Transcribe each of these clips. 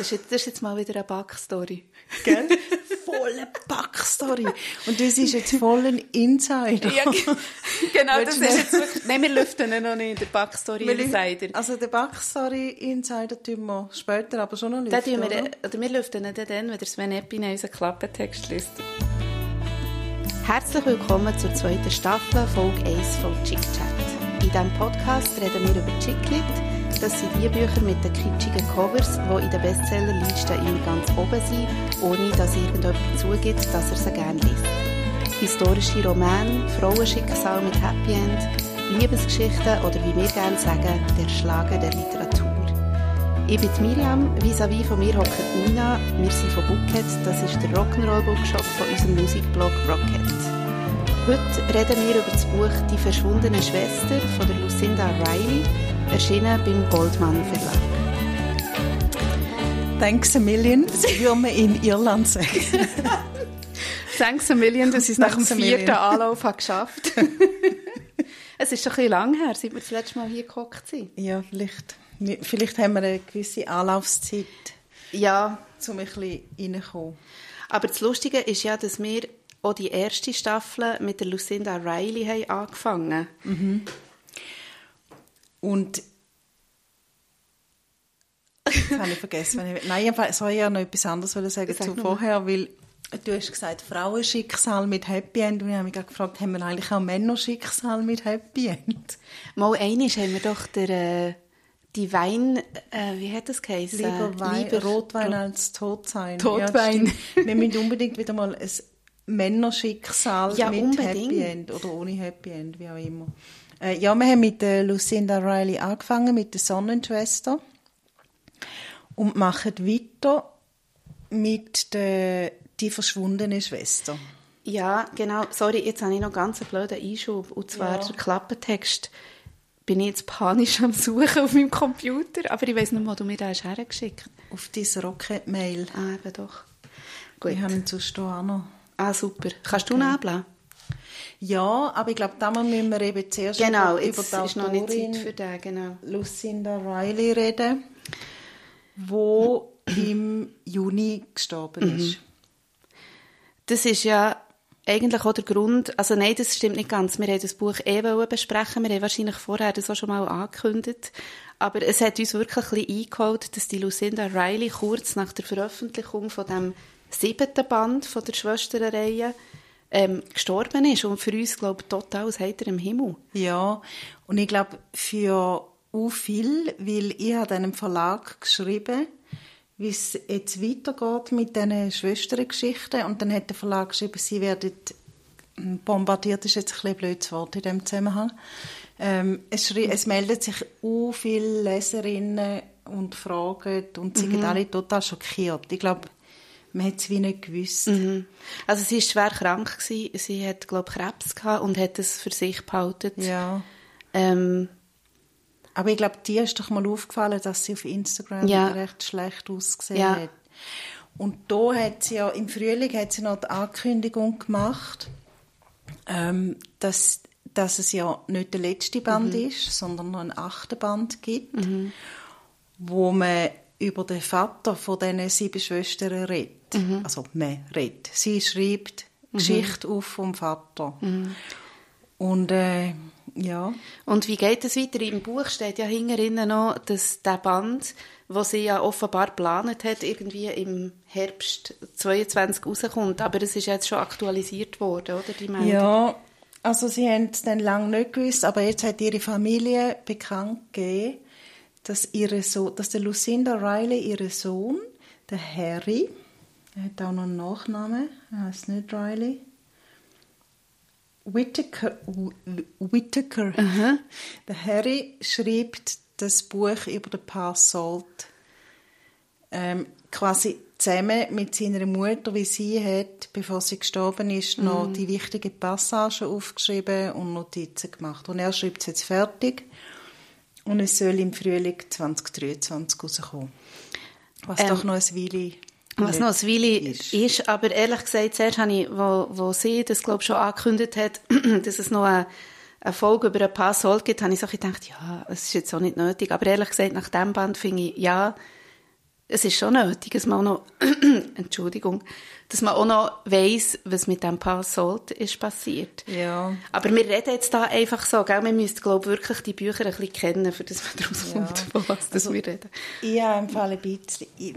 Das ist, jetzt, das ist jetzt mal wieder eine Backstory. Gell? Volle Backstory. Und das ist jetzt voll ein Insider. Ja, genau, das ist jetzt wirklich... Nein, wir lüften ihn noch nicht, der Backstory Insider. Also den Backstory-Insider tun wir später aber schon noch Den lüften, tun wir, oder? oder wir lüften ihn dann, wenn der Sven Epine unseren Klappentext liest. Herzlich willkommen zur zweiten Staffel, Folge 1 von Chick Chat. In diesem Podcast reden wir über Chicklit. Das sind die Bücher mit den kitschigen Covers, die in den Bestsellerlisten immer ganz oben sind, ohne dass irgendjemand zugibt, dass er sie gerne liest. Historische Romane, Frauenschicksal mit Happy End, Liebesgeschichten oder wie wir gerne sagen, der Schlager der Literatur. Ich bin Miriam, vis-à-vis von mir hockt Nina. Wir sind von Bookhead, das ist der Rock'n'Roll-Bookshop von unserem Musikblog Rockhead. Heute reden wir über das Buch Die verschwundene Schwester von der Lucinda Riley, erschienen beim Goldman Verlag. Thanks a million, das würde man in Irland sagen. Thanks a million, dass ich es nach dem vierten. Anlauf habe geschafft Es ist schon ein bisschen lang her, seit wir das letzte Mal hier gehockt sind. Ja, vielleicht, vielleicht haben wir eine gewisse Anlaufzeit, Ja, um ein bisschen reinzukommen. aber das Lustige ist ja, dass wir auch die erste Staffel mit der Lucinda Riley haben angefangen Und Jetzt habe ich vergessen. Wenn ich, nein, ich soll ja noch etwas anderes sagen Sag zu vorher, weil du hast gesagt, Frauenschicksal mit Happy End und ich habe mich gefragt, haben wir eigentlich auch Männerschicksal mit Happy End? Mal einiges haben wir doch der, äh, die Wein, äh, wie hat das geheißen? Lieber Wein, Lieber Rotwein Ro- als Totsein. Totwein. Ja, wir müssen unbedingt wieder mal ein Männerschicksal Ja, mit unbedingt. Happy End oder ohne Happy End, wie auch immer. Äh, ja, wir haben mit der Lucinda Riley angefangen, mit der Sonnenschwester und machen weiter mit der die verschwundene Schwester. Ja, genau. Sorry, jetzt habe ich noch ganz einen blöden Einschub. Und zwar Ja. der Klappentext. Bin ich jetzt panisch am Suchen auf meinem Computer, aber ich weiß nicht, wo du mir den hast hergeschickt Auf diese Rocket-Mail. Ah, eben doch. Gut. Wir haben ihn sonst auch noch. Ah, super. Kannst du nebeln? Ja, aber ich glaube, da müssen wir eben zuerst Genau, über, jetzt über die ist noch nicht Zeit für den, genau. Lucinda Riley reden, wo im Juni gestorben ist. Das ist ja eigentlich auch der Grund, also nein, das stimmt nicht ganz. Wir haben das Buch eh besprechen, wir haben wahrscheinlich vorher das auch schon mal angekündigt, aber es hat uns wirklich ein bisschen eingeholt, dass die Lucinda Riley kurz nach der Veröffentlichung von dem siebten Band von der Schwesterreihe ähm, gestorben ist und für uns, glaube ich, total aus heiterem Himmel. Ja, und ich glaube, für u viel, weil ich habe einem Verlag geschrieben, wie es jetzt weitergeht mit diesen Schwestergeschichten und dann hat der Verlag geschrieben, sie werden bombardiert, ist jetzt ein bisschen ein blödes Wort in dem Zusammenhang. Ähm, es, es melden sich u viele Leserinnen und fragen und sie sind alle total schockiert. Ich glaube, man hat es wie nicht gewusst. Also sie war schwer krank, gewesen. sie hat, glaube ich, Krebs gehabt und hat es für sich behalten. Ja. Ähm, Aber ich glaube, dir ist doch mal aufgefallen, dass sie auf Instagram Ja. recht schlecht ausgesehen Ja. hat. Und da hat sie ja, im Frühling hat sie noch die Ankündigung gemacht, ähm, dass, dass es ja nicht der letzte Band ist, sondern noch einen achten Band gibt, wo man über den Vater von diesen sieben Schwestern redet. Also, man redet. Sie schreibt Geschichte auf vom Vater. Und, äh, ja. Und wie geht es weiter? Im Buch steht ja hinterinnen noch, dass der Band, wo sie ja offenbar geplant hat, irgendwie im Herbst 22 rauskommt. Aber es ist jetzt schon aktualisiert worden, oder? Die Meldung? Ja, also sie haben es dann lange nicht gewusst, aber jetzt hat ihre Familie bekannt gegeben, dass, ihre so dass der Lucinda Riley, ihr Sohn, der Harry, er hat auch noch einen Nachnamen, er heißt nicht Riley, Whittaker, Wh- Whittaker. der Harry schreibt das Buch über den Pass Salt ähm, quasi zusammen mit seiner Mutter, wie sie hat, bevor sie gestorben ist, noch die wichtigen Passagen aufgeschrieben und Notizen gemacht. Und er schreibt es jetzt fertig und es soll im Frühling 2023 rauskommen. Was Ähm, doch noch ein Weile Was noch ein Weile ist. ist. aber ehrlich gesagt, zuerst habe ich, wo, wo sie das, glaube ich, schon angekündigt hat, dass es noch eine, eine Folge über ein paar Sold gibt, habe ich so gedacht, ja, es ist jetzt auch nicht nötig. Aber ehrlich gesagt, nach dem Band finde ich, ja, es ist schon nötig, man auch noch, Entschuldigung, dass man auch noch weiss, was mit dem Pass Salt ist passiert. Ja. Aber wir reden jetzt da einfach so, gell? Wir müssen, glaube ich, wirklich die Bücher ein bisschen kennen, für das man daraus Ja. kommt, von was das Also, wir reden. Ich habe im Fall ein bisschen, ich,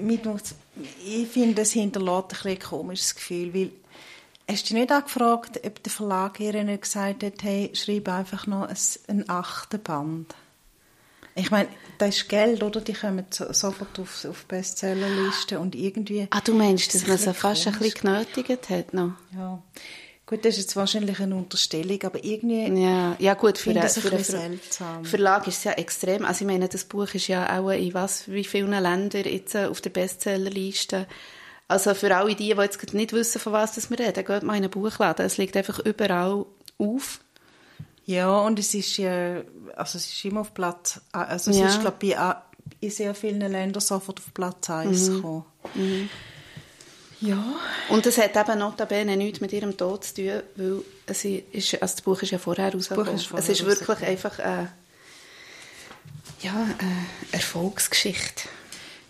ich finde, es hinterlässt ein, bisschen ein komisches Gefühl, weil hast du dich nicht angefragt, ob der Verlag ihr nicht gesagt hat, hey, schreib einfach noch ein, ein achten Band? Ich meine, das ist Geld, oder? Die kommen so, sofort auf, auf Bestsellerlisten und irgendwie... Ah, du meinst, dass man sie fast ein bisschen genötigt hat noch? Ja. Gut, das ist jetzt wahrscheinlich eine Unterstellung, aber irgendwie... Ja, ja gut, für, das für einen seltsam. Verlag ist es ja extrem. Also ich meine, das Buch ist ja auch in was, wie vielen Ländern jetzt äh, auf der Bestsellerliste. Also für alle die, die jetzt nicht wissen, von was das wir reden, geht mal in einen Buchladen. Es liegt einfach überall auf. Ja, und es ist ja, also es ist immer auf Platz, also es Ja. ist, glaube ich, bei- in sehr vielen Ländern sofort auf Platz 1 Mhm. gekommen. Ja. Und es hat eben notabene nichts mit ihrem Tod zu tun, weil es ist, also das Buch ist ja vorher rausgekommen. ist vorher es ist wirklich einfach eine, ja, eine Erfolgsgeschichte.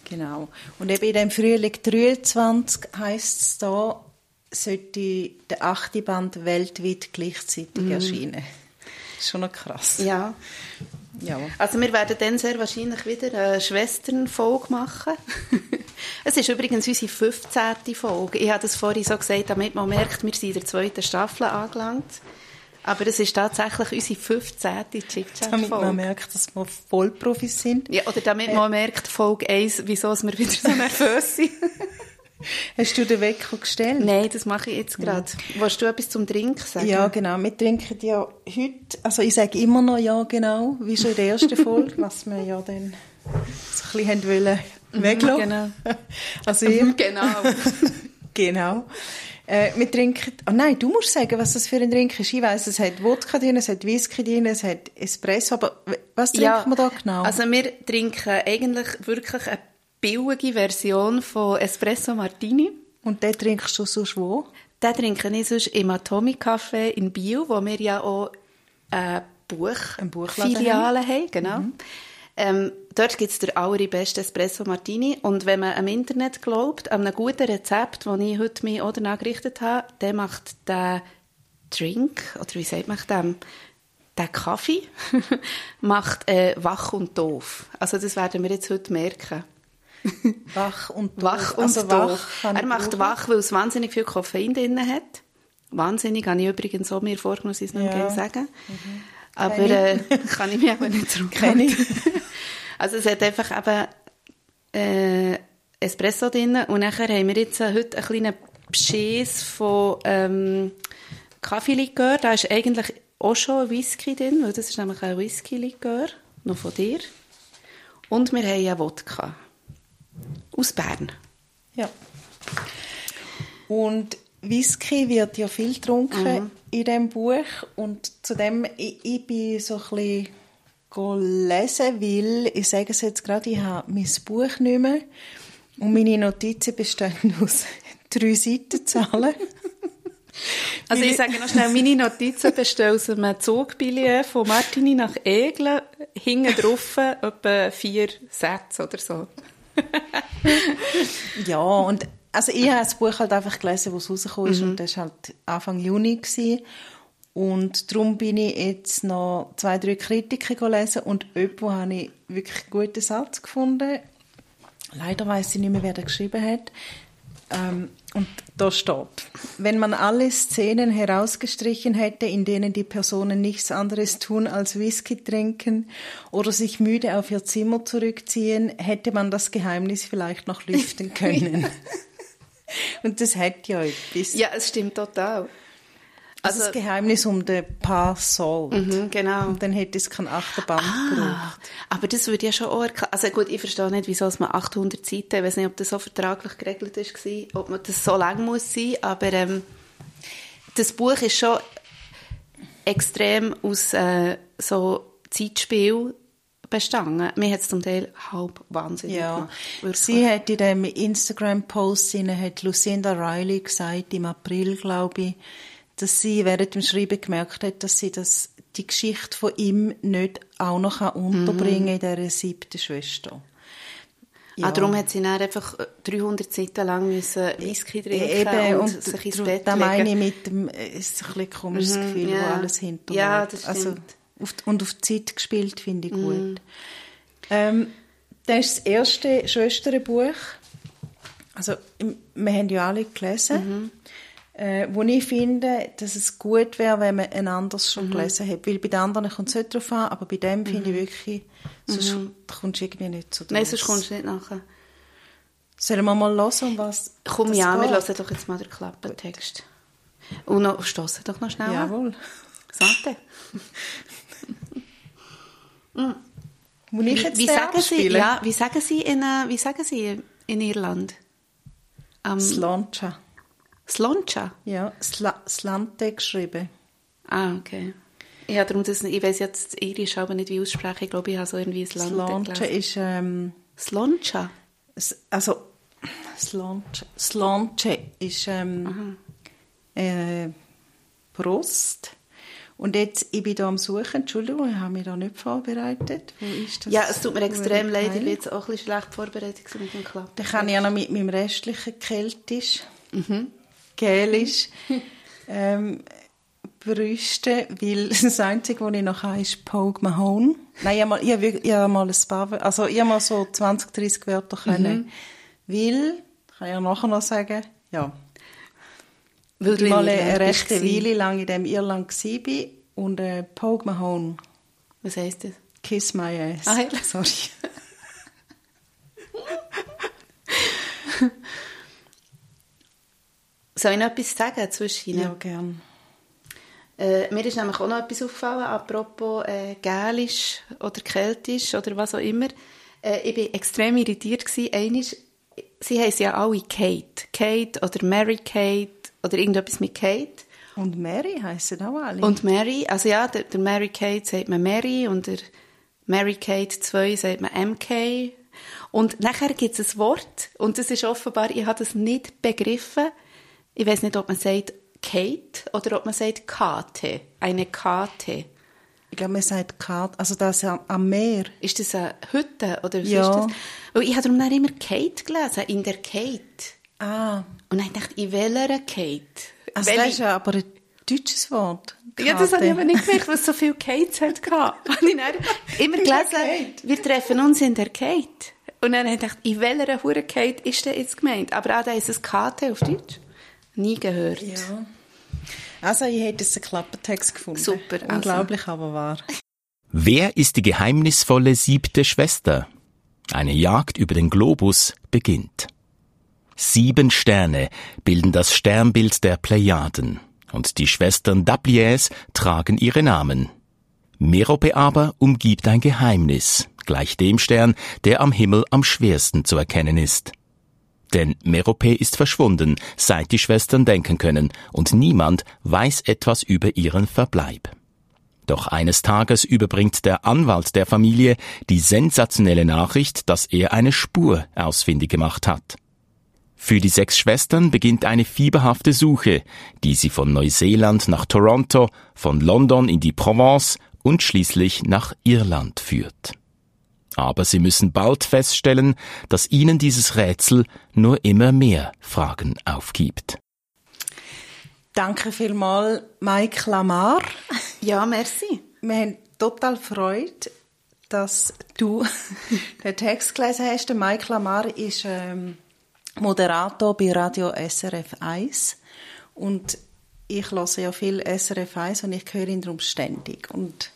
Genau. Und eben in dem Frühling 23 heisst es da, sollte der achte Band weltweit gleichzeitig erscheinen. Das ist schon noch krass. Ja. Ja. Also wir werden dann sehr wahrscheinlich wieder eine Schwesternfolge machen. es ist übrigens unsere 15. Folge. Ich habe das vorhin so gesagt, damit man merkt, wir sind in der zweiten Staffel angelangt. Aber es ist tatsächlich unsere 15. Damit man merkt, dass wir Vollprofis sind. Ja, oder damit man merkt, Folge 1, wieso wir wieder so nervös sind. Hast du den Wecker gestellt? Nein, das mache ich jetzt gerade. Willst du etwas zum Trinken sagen? Ja, genau. Wir trinken ja heute, also ich sage immer noch ja, genau, wie schon in der ersten Folge, was wir ja dann so ein bisschen wollen weglassen. genau. Also ich, Genau. genau. Äh, wir trinken, oh nein, du musst sagen, was das für ein Drink ist. Ich weiss, es hat Wodka drin, es hat Whisky drin, es hat Espresso, aber was trinken wir da genau? Also wir trinken eigentlich wirklich eine billige Version von Espresso Martini. Und den trinkst du sonst wo? Den trinke ich sonst im Atomic Café in Biel, wo wir ja auch eine Buch Ein Filiale haben. Genau. Ähm, dort gibt es den allerbesten Espresso Martini. Und wenn man am Internet glaubt, an einem guten Rezept, das ich heute mir oder nachgerichtet habe, der macht den Drink, oder wie sagt man dem, der Kaffee, macht äh, wach und doof. Also das werden wir jetzt heute merken. Wach und doof. Wach und also wach er macht wach, weil es wahnsinnig viel Koffein drin hat. Wahnsinnig, habe ich übrigens auch mir vorgenommen, es nicht Ja. Mhm. sagen. Aber Kenn äh, kann ich mich aber nicht zurückhalten. also es hat einfach eben äh, Espresso drin und nachher haben wir jetzt äh, heute einen kleinen Beschiss von ähm, Kaffeelikör. Da ist eigentlich auch schon ein Whisky drin, weil das ist nämlich ein Whisky-Likör, noch von dir. Und wir haben einen Wodka. Aus Bern. Ja. Und Whisky wird ja viel getrunken in dem Buch und zudem ich, ich bin so ein bisschen lesen, weil ich sage es jetzt gerade, ich habe mein Buch nicht mehr und meine Notizen bestehen aus drei Seitenzahlen. Also ich sage noch schnell, meine Notizen bestehen aus einem Zugbillett von Martini nach Eglen, hinten drauf etwa vier Sätze oder so. Ja, und also ich habe das Buch halt einfach gelesen, wo es rausgekommen ist und das war halt Anfang Juni. Gewesen. Und darum bin ich jetzt noch zwei, drei Kritiken gelesen und jemanden habe ich wirklich einen guten Satz gefunden. Leider weiß ich nicht mehr, wer den geschrieben hat. Ähm, und da steht, wenn man alle Szenen herausgestrichen hätte, in denen die Personen nichts anderes tun als Whisky trinken oder sich müde auf ihr Zimmer zurückziehen, hätte man das Geheimnis vielleicht noch lüften können. und das hat ja etwas. Ja, es stimmt total. Also das Geheimnis um den Paar Salt. Mhm, genau. Und dann hätte es kein Achterband gebraucht. Ah, aber das würde ja schon auch erklären. Also gut, ich verstehe nicht, wieso es man 800 Seiten, ich weiß nicht, ob das so vertraglich geregelt ist, ob man das so lang muss sein, aber ähm, das Buch ist schon extrem aus äh, so Zeitspiel bestanden. Mir hat es zum Teil halb wahnsinnig Ja, gemacht. Wirklich. sie hat in dem Instagram-Post, hat Lucinda Riley gesagt, im April, glaube ich, dass sie während dem Schreiben gemerkt hat, dass sie das, die Geschichte von ihm nicht auch noch unterbringen kann in dieser siebten Schwester. Ja. Ah, darum hat sie dann einfach 300 Seiten lang müssen Whisky trinken Eben, und, und sich ins Bett da meine legen. ich mit dem, äh, ist ein bisschen komisches Gefühl, ja. wo alles hinter Ja, das Also, stimmt. Mhm. auf, und auf die Zeit gespielt, finde ich gut. Ähm, das ist das erste Schwesternbuch. Also, wir haben ja alle gelesen. Mhm. Äh, wo ich finde, dass es gut wäre, wenn man ein anderes schon Mhm. gelesen hat. Weil bei den anderen kommt es nicht darauf an, aber bei dem finde ich wirklich, sonst kommst du irgendwie nicht so Mhm. Nein, draus. sonst kommst du nicht nachher. Sollen wir mal hören, um was Komm, das ja, wir geht? hören doch jetzt mal den Klappentext. Und noch, stossen doch noch schnell. Jawohl. Sante. Muss ich jetzt Wie den sagen, sie, ja, wie, sagen sie in, äh, wie sagen sie in Irland? Um, Slancha. Sloncha? Ja, Sla Slante geschrieben. Ah, okay. Ja, darum das, ich weiß jetzt Irisch aber nicht, wie aussprechen. Ich glaube, ich habe so irgendwie Slante gelesen. ist, ähm, Sloncha? also, Slancha, Slancha ist, ähm, äh, Brust. Und jetzt, ich bin da am Suchen, Entschuldigung, ich habe mich da nicht vorbereitet. Wo ist das? Ja, es tut mir extrem leid, ich bin jetzt auch ein bisschen schlecht vorbereitet mit dem Klappen. Dann kann ich ja noch mit meinem restlichen Keltisch, Mhm. Gälisch, ähm, brüsten, weil das Einzige, was ich noch habe, ist Pogue Mahone. Nein, ich habe mal, ich habe, wirklich- ich habe mal ein paar, also ich habe mal so 20, 30 Wörter Mhm. können. Weil, kann ich ja nachher noch sagen, ja, Weil ich mal in eine rechte. Weile lang in dem Irland war und äh, Pogue Mahone, Was heisst das? Kiss My Ass. Ah, ja. Sorry. Soll ich noch etwas sagen zwischen Ja, gern. Äh, mir ist nämlich auch noch etwas aufgefallen, apropos äh, Gälisch oder Keltisch oder was auch immer. Äh, ich war extrem irritiert. Gewesen. Einisch, sie heißen ja alle Kate. Kate oder Mary Kate oder irgendetwas mit Kate. Und Mary heissen auch alle. Und Mary, also ja, der, der Mary Kate sagt man Mary und der Mary Kate 2 sagt man MK. Und nachher gibt es ein Wort und das ist offenbar, ich habe das nicht begriffen. Ich weiß nicht, ob man sagt Kate oder ob man sagt Kate. Eine Kate. Ich glaube, man sagt Karte, also das am, am Meer. Ist das eine Hütte oder was Ja. ist das? Weil ich habe darum dann immer Kate gelesen, in der Kate. Ah, Und dann dachte ich, in welcher Kate? also Welche- das ist ja aber ein deutsches Wort. Ja, das habe ich aber nicht gemerkt, was so viele Kates hat gehabt. Habe ich dann immer gelesen, wir treffen uns in der Kate. Und dann habe ich gedacht, in welcher Hure Kate ist denn jetzt gemeint? Aber auch da ist es Kate auf Deutsch. Nie gehört. Ja. Also, ich hätte jetzt einen Klappentext gefunden. Super, also. Unglaublich, aber wahr. Wer ist die geheimnisvolle siebte Schwester? Eine Jagd über den Globus beginnt. Sieben Sterne bilden das Sternbild der Plejaden, und die Schwestern Dabliers tragen ihre Namen. Merope aber umgibt ein Geheimnis, gleich dem Stern, der am Himmel am schwersten zu erkennen ist. Denn Merope ist verschwunden, seit die Schwestern denken können, und niemand weiß etwas über ihren Verbleib. Doch eines Tages überbringt der Anwalt der Familie die sensationelle Nachricht, dass er eine Spur ausfindig gemacht hat. Für die sechs Schwestern beginnt eine fieberhafte Suche, die sie von Neuseeland nach Toronto, von London in die Provence und schließlich nach Irland führt. Aber sie müssen bald feststellen, dass ihnen dieses Rätsel nur immer mehr Fragen aufgibt. Danke vielmals, Mike Lamar. Ja, merci. Wir haben total Freude, dass du den Text gelesen hast. Der Mike Lamar ist ähm, Moderator bei Radio SRF 1 und ich höre ja viel SRF 1 und ich höre ihn darum ständig. Und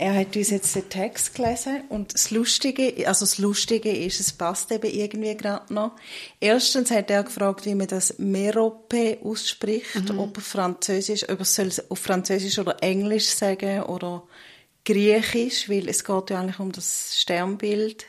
er hat uns jetzt den Text gelesen und das Lustige, also das Lustige ist, es passt eben irgendwie gerade noch. Erstens hat er gefragt, wie man das Merope ausspricht, ob er Französisch, ob soll es auf Französisch oder Englisch sagen oder Griechisch, weil es geht ja eigentlich um das Sternbild.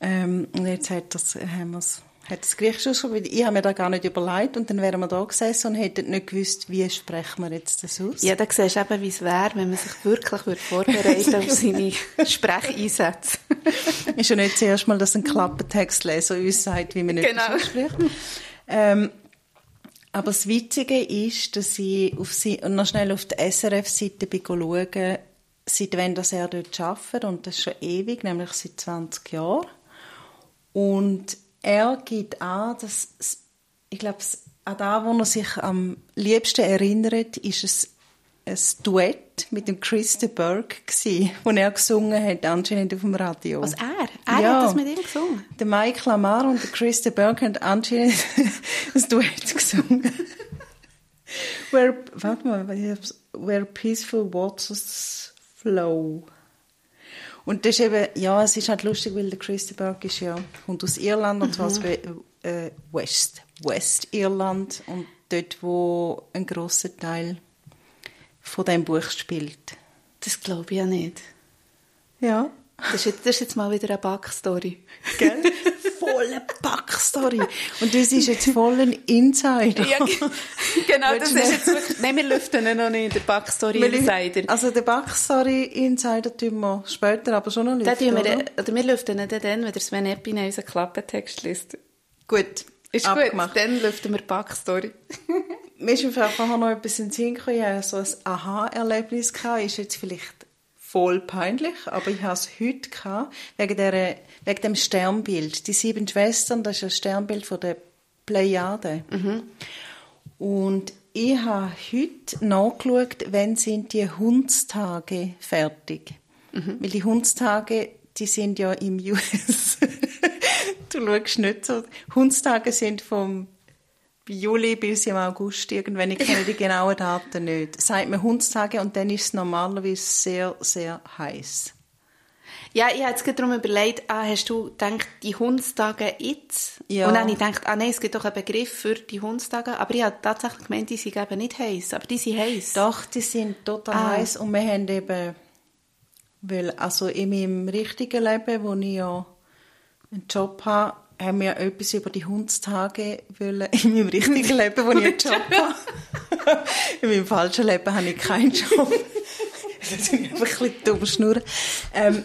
Ähm, und jetzt hat das, haben wir's, hat das Griechisch ausgesprochen. Ich habe mir da gar nicht überlegt und dann wären wir da gesessen und hätten nicht gewusst, wie sprechen wir jetzt das aus. Ja, da siehst du eben, wie es wäre, wenn man sich wirklich würde vorbereiten auf seine Sprecheinsätze. ist ja nicht zuerst mal, dass ein Klappentextleser uns sagt, wie man nicht Genau. ausspricht. Ähm, aber das Witzige ist, dass ich auf sie, und noch schnell auf der SRF-Seite schauen, seit wann das er dort arbeitet, und das ist schon ewig, nämlich seit 20 Jahren. Und er gibt an, dass, ich glaube, an das, wo er sich am liebsten erinnert, ist es ein Duett mit dem Chris de Burgh gsi, wo er gesungen hat, anscheinend auf dem Radio. Was er? Er Ja. hat das mit ihm gesungen? Der Mike Lamar und der Chris de Burgh haben anscheinend ein Duett gesungen. where, warte mal, where peaceful waters flow. Und das ist eben, ja, es ist halt lustig, weil der Chris de Burgh ist ja, kommt aus Irland, und zwar aus We- äh, West, West-Irland, und dort, wo ein grosser Teil von diesem Buch spielt. Das glaube ich ja nicht. Ja. Das ist, jetzt, das ist jetzt mal wieder eine Backstory. Gell? Volle Backstory. Und das ist jetzt voll ein Insider. Ja, ge- genau, das ist jetzt wirklich... Nein, wir lüften ihn noch nicht, der Backstory Insider. Also den Backstory-Insider tun wir später aber schon noch Den lüften, tun wir, oder? oder wir lüften ihn dann, wenn der Sven Epine unseren Klappentext liest. Gut, Ist abgemacht. gut, dann lüften wir die Backstory. Mir ist einfach vorher noch etwas in den Sinn gekommen. Ich hatte so ein Aha-Erlebnis. gehabt. Ist jetzt vielleicht voll peinlich, aber ich hatte es heute gehabt, wegen, der, wegen dem Sternbild. Die sieben Schwestern, das ist ein Sternbild von der Plejade. Und ich habe heute nachgeschaut, wann sind die Hundstage fertig. Weil die Hundstage, die sind ja im US. du schaust nicht so. Hundstage sind vom Juli bis im August irgendwann. Ich kenne die genauen Daten nicht. Sagt man Hundstage und dann ist es normalerweise sehr, sehr heiß. Ja, ich habe jetzt gerade darum überlegt, ah, hast du gedacht, die Hundstage jetzt? Ja. Und dann habe ich gedacht, ah nein, es gibt doch einen Begriff für die Hundstage. Aber ich habe tatsächlich gemeint, die sind eben nicht heiß. Aber die sind heiß. Doch, die sind total Ah. heiß und wir haben eben, weil also in meinem richtigen Leben, wo ich ja einen Job habe, haben wir etwas über die Hundstage wollen. In meinem richtigen Leben, wo ich einen Job habe. in meinem falschen Leben habe ich keinen Job. Das ist einfach ein bisschen dumm schnurren. Ähm,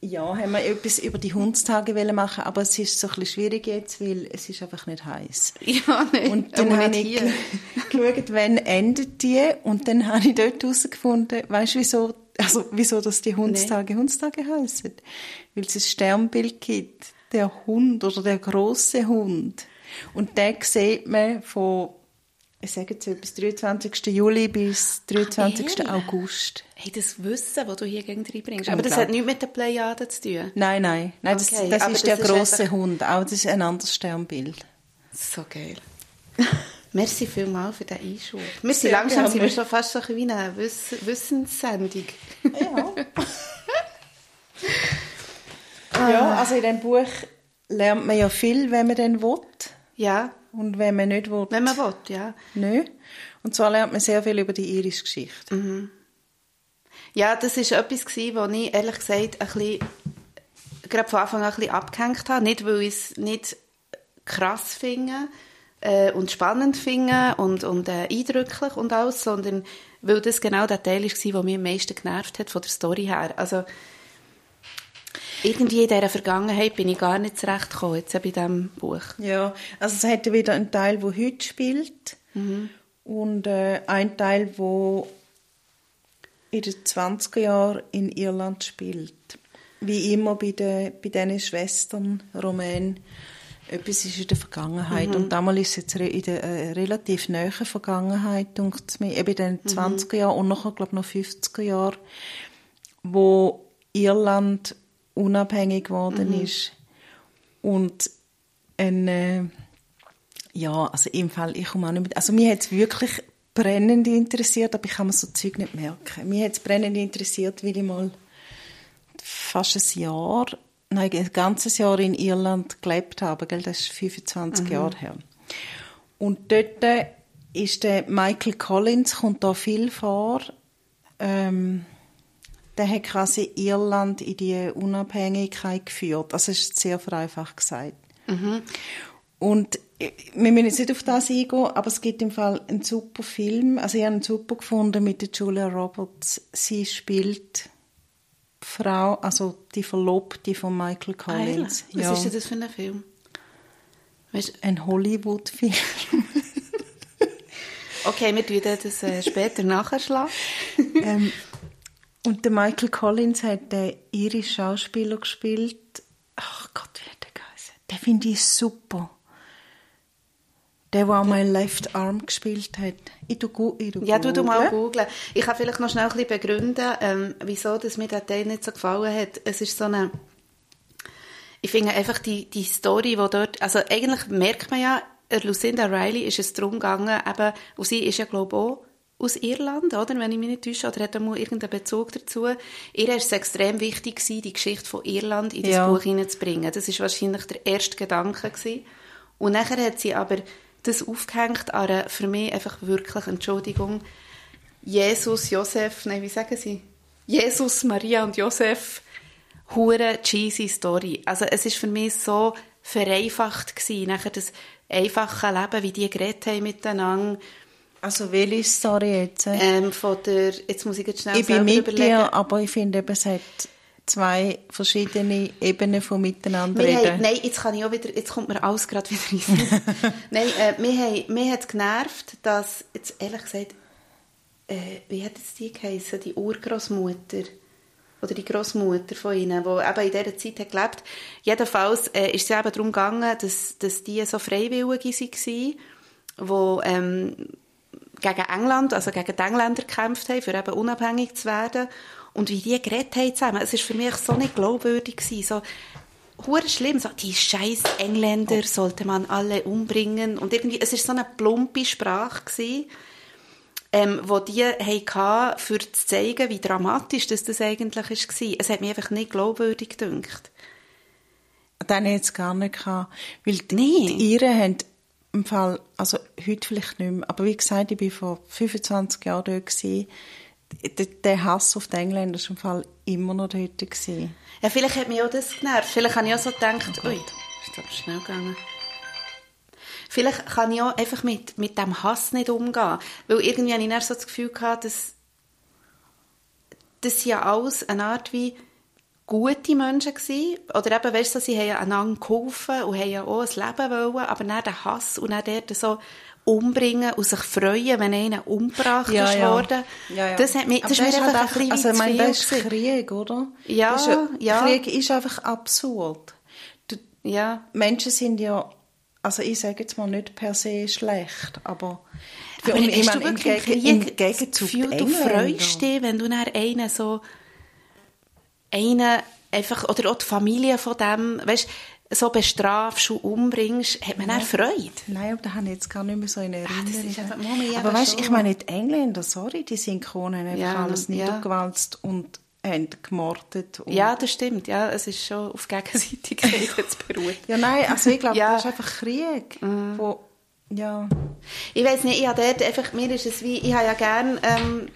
ja, haben wir etwas über die Hundstage wollen machen, aber es ist so ein bisschen schwierig jetzt, weil es ist einfach nicht heiß. Ja, nein. Und dann habe nicht ich geschaut, wann endet die und dann habe ich dort herausgefunden, weißt du, wieso, also, wieso das die Hundstage Hundstage heißen? Weil es ein Sternbild gibt, der Hund oder der große Hund. Und den sieht man von, ich sage jetzt etwas, 23. Juli bis 23. ehrlich? August. Hey, das Wissen, das du hier gegen reinbringst. Aber das hat nichts mit den Plejaden zu tun. Nein, nein, nein, das, Okay, das aber ist der das ist große einfach- Hund. Auch das ist ein anderes Sternbild. So geil. Merci vielmals für den Einschub. Wir sind langsam sind wir schon fast so ein wie eine Wiss Wissenssendung. Ja. ja, also in diesem Buch lernt man ja viel, wenn man dann will. Ja, Und wenn man nicht will, wenn man will, ja. nicht. Und zwar lernt man sehr viel über die irische Geschichte. Ja, das war etwas, wo ich ehrlich gesagt ein bisschen, gerade von Anfang an ein bisschen abgehängt habe. Nicht, weil ich es nicht krass finde äh, und spannend finde und, und äh, eindrücklich und alles, sondern weil das genau der Teil war, der mich am meisten genervt hat von der Story her. Also irgendwie in dieser Vergangenheit bin ich gar nicht zurechtgekommen, jetzt bei diesem Buch. Ja, also es hat wieder einen Teil, der heute spielt und äh, ein Teil, wo in den 20er Jahren in Irland spielt. Wie immer bei, den, bei diesen Schwestern, Romain, etwas ist in der Vergangenheit. Und damals ist es jetzt in der äh, relativ nahen Vergangenheit, denke ich mir, eben in den 20er Jahren und nachher, glaube ich, noch 50er Jahren, wo Irland unabhängig geworden ist. Und ein, äh, ja, also im Fall, ich komme auch nicht mit, also mir hat es wirklich brennend interessiert, aber ich kann mir so Zeug nicht merken. Mir hat es brennend interessiert, weil ich mal fast ein Jahr, nein, ein ganzes Jahr in Irland gelebt habe, gell? das ist 25 Jahre her. Und dort äh, ist der Michael Collins, kommt da viel vor, ähm, der hat quasi Irland in die Unabhängigkeit geführt. Also es ist sehr vereinfacht gesagt. Und äh, wir müssen jetzt nicht auf das eingehen, aber es gibt im Fall einen super Film. Also ich habe ihn super gefunden mit der Julia Roberts. Sie spielt die Frau, also die Verlobte von Michael Collins. Ah, Was ist denn das für ein Film? Weißt, Ein Hollywood-Film. okay, wir tun das äh, später nachschlagen. ähm, und der Michael Collins hat den irischen Schauspieler gespielt. Ach Gott, wie hat der geheißen? finde ich super. Der, der einmal Left Arm gespielt hat. Ich tu, ich tu ja, du, du mal googeln. Ich kann vielleicht noch schnell ein bisschen begründen, ähm, wieso dass mir der Teil nicht so gefallen hat. Es ist so eine... Ich finde einfach die, die Story, die dort... Also eigentlich merkt man ja, Lucinda Riley ist es darum gegangen, eben, und sie ist ja, glaube ich, auch aus Irland, oder? Wenn ich mich nicht täusche, oder hat er mal irgendeinen Bezug dazu. Ihr ist es extrem wichtig gewesen, die Geschichte von Irland in das ja. Buch hineinzubringen. Das ist wahrscheinlich der erste Gedanke gewesen. Und nachher hat sie aber das aufgehängt an einer, für mich einfach wirklich, Entschuldigung, Jesus, Josef, nein, wie sagen sie? Jesus, Maria und Josef, hure cheesy Story. Also es ist für mich so vereinfacht gewesen, nachher das einfache Leben, wie die geredet haben miteinander, also welche Story jetzt? Ähm, von der, jetzt muss ich jetzt schnell Ich bin mit überlegen. dir, aber ich finde es hat zwei verschiedene Ebenen von miteinander wir reden. Haben, nein, jetzt kann ich auch wieder, jetzt kommt mir alles gerade wieder rein. nein, äh, mir, haben, mir hat genervt, dass, jetzt ehrlich gesagt, äh, wie hat es die geheißen, die Urgroßmutter oder die Großmutter von ihnen, die eben in dieser Zeit hat gelebt Jedenfalls äh, ist es eben darum gegangen, dass, dass die so Freiwillige waren, wo ähm, gegen England, also gegen die Engländer gekämpft haben, für eben unabhängig zu werden. Und wie die geredet haben zusammen, es war für mich so nicht glaubwürdig gewesen. So, hure schlimm, so, die scheiß Engländer sollte man alle umbringen. Und irgendwie, es war so eine plumpe Sprache gewesen, ähm, wo die hatten, für zu zeigen, wie dramatisch das, das eigentlich war. Es hat mich einfach nicht glaubwürdig gedacht. Den jetzt gar nicht gehabt. Weil nee. die Iren haben im Fall, also heute vielleicht nicht mehr, aber wie gesagt, ich war vor 25 Jahren dort. Gewesen. Der Hass auf die Engländer war im Fall immer noch dort. Gewesen. Ja, vielleicht hat mich auch das genervt. Vielleicht habe ich auch so gedacht, oh ui, ist aber schnell gegangen. Vielleicht kann ich auch einfach mit, mit dem Hass nicht umgehen. Weil irgendwie habe ich so das Gefühl dass das ja alles eine Art wie gute Menschen gewesen. Oder eben, weißt du, sie haben einander geholfen und haben ja auch ein Leben wollen, aber dann den Hass und dann dort so umbringen und sich freuen, wenn einer umgebracht ja, ist ja. worden. Ja, ja. Das hat mich, das ist mir einfach ein bisschen Also, ich meine, das ist Krieg, oder? Ja, ist ja, Krieg ist einfach absurd. Du, ja. Menschen sind ja, also ich sage jetzt mal nicht per se schlecht, aber für aber ich meine, im, Geg im Gegenzug Gefühl, du freust dich, wenn du dann einen so einen einfach, oder auch die Familie von dem, weißt, so bestrafst und umbringst, hat man ja. Freude. Nein, aber da habe ich jetzt gar nicht mehr so in Erinnerung. Ah, aber weißt, ich meine, die Engländer, sorry, die Synchronen haben ja, alles niedergewalzt ja. und haben gemordet. Und ja, das stimmt. Ja, es ist schon auf Gegenseitigkeit jetzt beruht. ja, nein, also ich glaube, ja. das ist einfach Krieg, mhm. wo, ja. Ich weiß nicht, ich habe dort einfach, mir ist es wie, ich habe ja gerne ähm,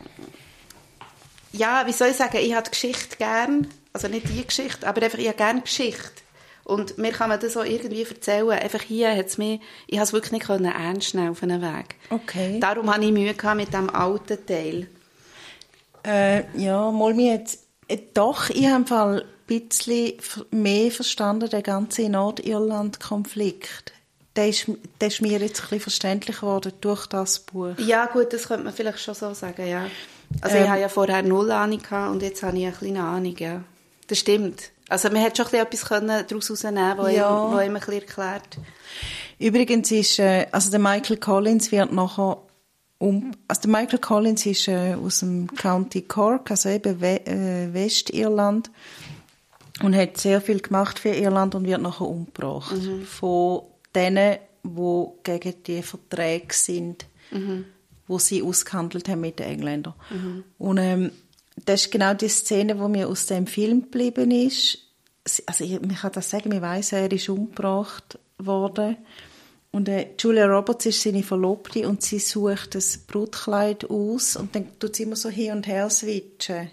ja, wie soll ich sagen, ich habe Geschichte gern, also nicht die Geschichte, aber einfach, ich habe gerne Geschichte. Und mir kann man das auch irgendwie erzählen. Einfach hier hat es mir, ich habe es wirklich nicht können ernst nehmen auf einem Weg. Okay. Darum hatte ich Mühe gehabt mit dem alten Teil. Äh, ja, mal mir jetzt, äh, doch, ich habe im Fall ein bisschen mehr verstanden, den ganzen Nordirland-Konflikt. Der ist, der ist mir jetzt ein bisschen verständlich geworden durch das Buch. Ja, gut, das könnte man vielleicht schon so sagen, ja. Also ähm, ich habe ja vorher null Ahnung gehabt und jetzt habe ich eine kleine Ahnung, ja. Das stimmt. Also man hätte schon etwas daraus herausnehmen können, ja. ihm, ihm ein bisschen erklärt. Übrigens ist, äh, also der Michael Collins wird nachher um, also der Michael Collins ist äh, aus dem County Cork, also eben We äh, Westirland und hat sehr viel gemacht für Irland und wird nachher umgebracht mhm. von denen, die gegen die Verträge sind. Mhm wo sie ausgehandelt haben mit den Engländern. Mhm. Und ähm, das ist genau die Szene, wo mir aus dem Film geblieben ist. Also ich, ich kann das sagen, ich weiß, er ist umgebracht worden. Und äh, Julia Roberts ist seine Verlobte und sie sucht das Brutkleid aus und dann tut sie immer so hin und her switchen.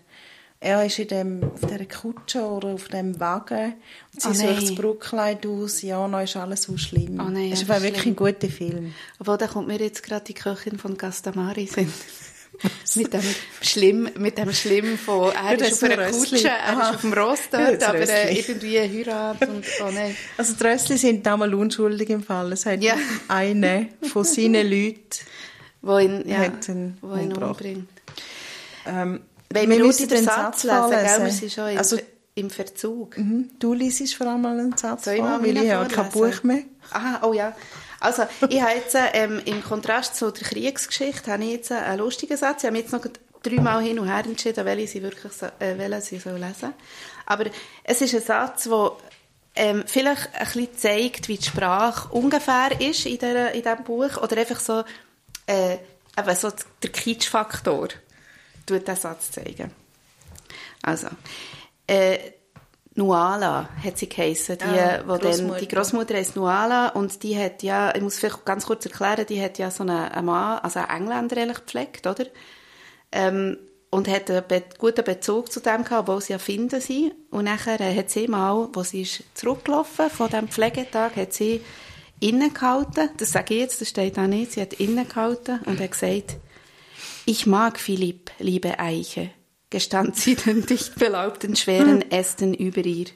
Er ist in dem, auf dieser Kutsche oder auf dem Wagen und sie oh sucht das Brutkleid aus. Ja, dann ist alles so schlimm. Oh nein, es ist wirklich schlimm. ein guter Film. Obwohl, da kommt mir jetzt gerade die Köchin von Gastamari sind. mit dem Schlimm, mit dem Schlimm von, er ist auf einer Kutsche, er ist auf dem Ross dort, aber äh, irgendwie Heirat und, oh nein. Also die Rössli sind damals unschuldig im Fall. Es hat ja. eine von seinen Leuten, wo ihn, ja, wo ihn umbringt. Ähm, wenn wir müssen den Satz lesen, lesen. Gell? Wir sind schon also, im Verzug. Mhm. Du liest vor allem einen Satz Soll ich vor, mal weil meinen ich habe kein? Buch mehr. Aha, oh ja. Also, ich habe jetzt, ähm, im Kontrast zu der Kriegsgeschichte, habe ich jetzt einen lustigen Satz. Ich habe jetzt noch dreimal hin und her entschieden, welche sie wirklich so, äh, welchen sie soll lesen Aber es ist ein Satz, der ähm, vielleicht ein bisschen zeigt, wie die Sprache ungefähr ist in, der, in diesem Buch. Oder einfach so, äh, eben so der Kitsch-Faktor tut diesen Satz zeigen. Also, äh, Nuala hat sie geheissen, die, Ah, wo dann, die Großmutter heißt Nuala und die hat ja, ich muss vielleicht ganz kurz erklären, die hat ja so einen, einen Mann, also einen Engländer eigentlich gepflegt, oder? Ähm, und hat einen be guten Bezug zu dem gehabt, obwohl sie ja finden sie. Und nachher äh, hat sie mal, wo sie ist zurückgelaufen von diesem Pflegetag, hat sie innegehalten, das sage ich jetzt, das steht da nicht, sie hat innegehalten und hat gesagt, ich mag Philipp, liebe Eiche, gestand sie den dicht belaubten, schweren Ästen über ihr.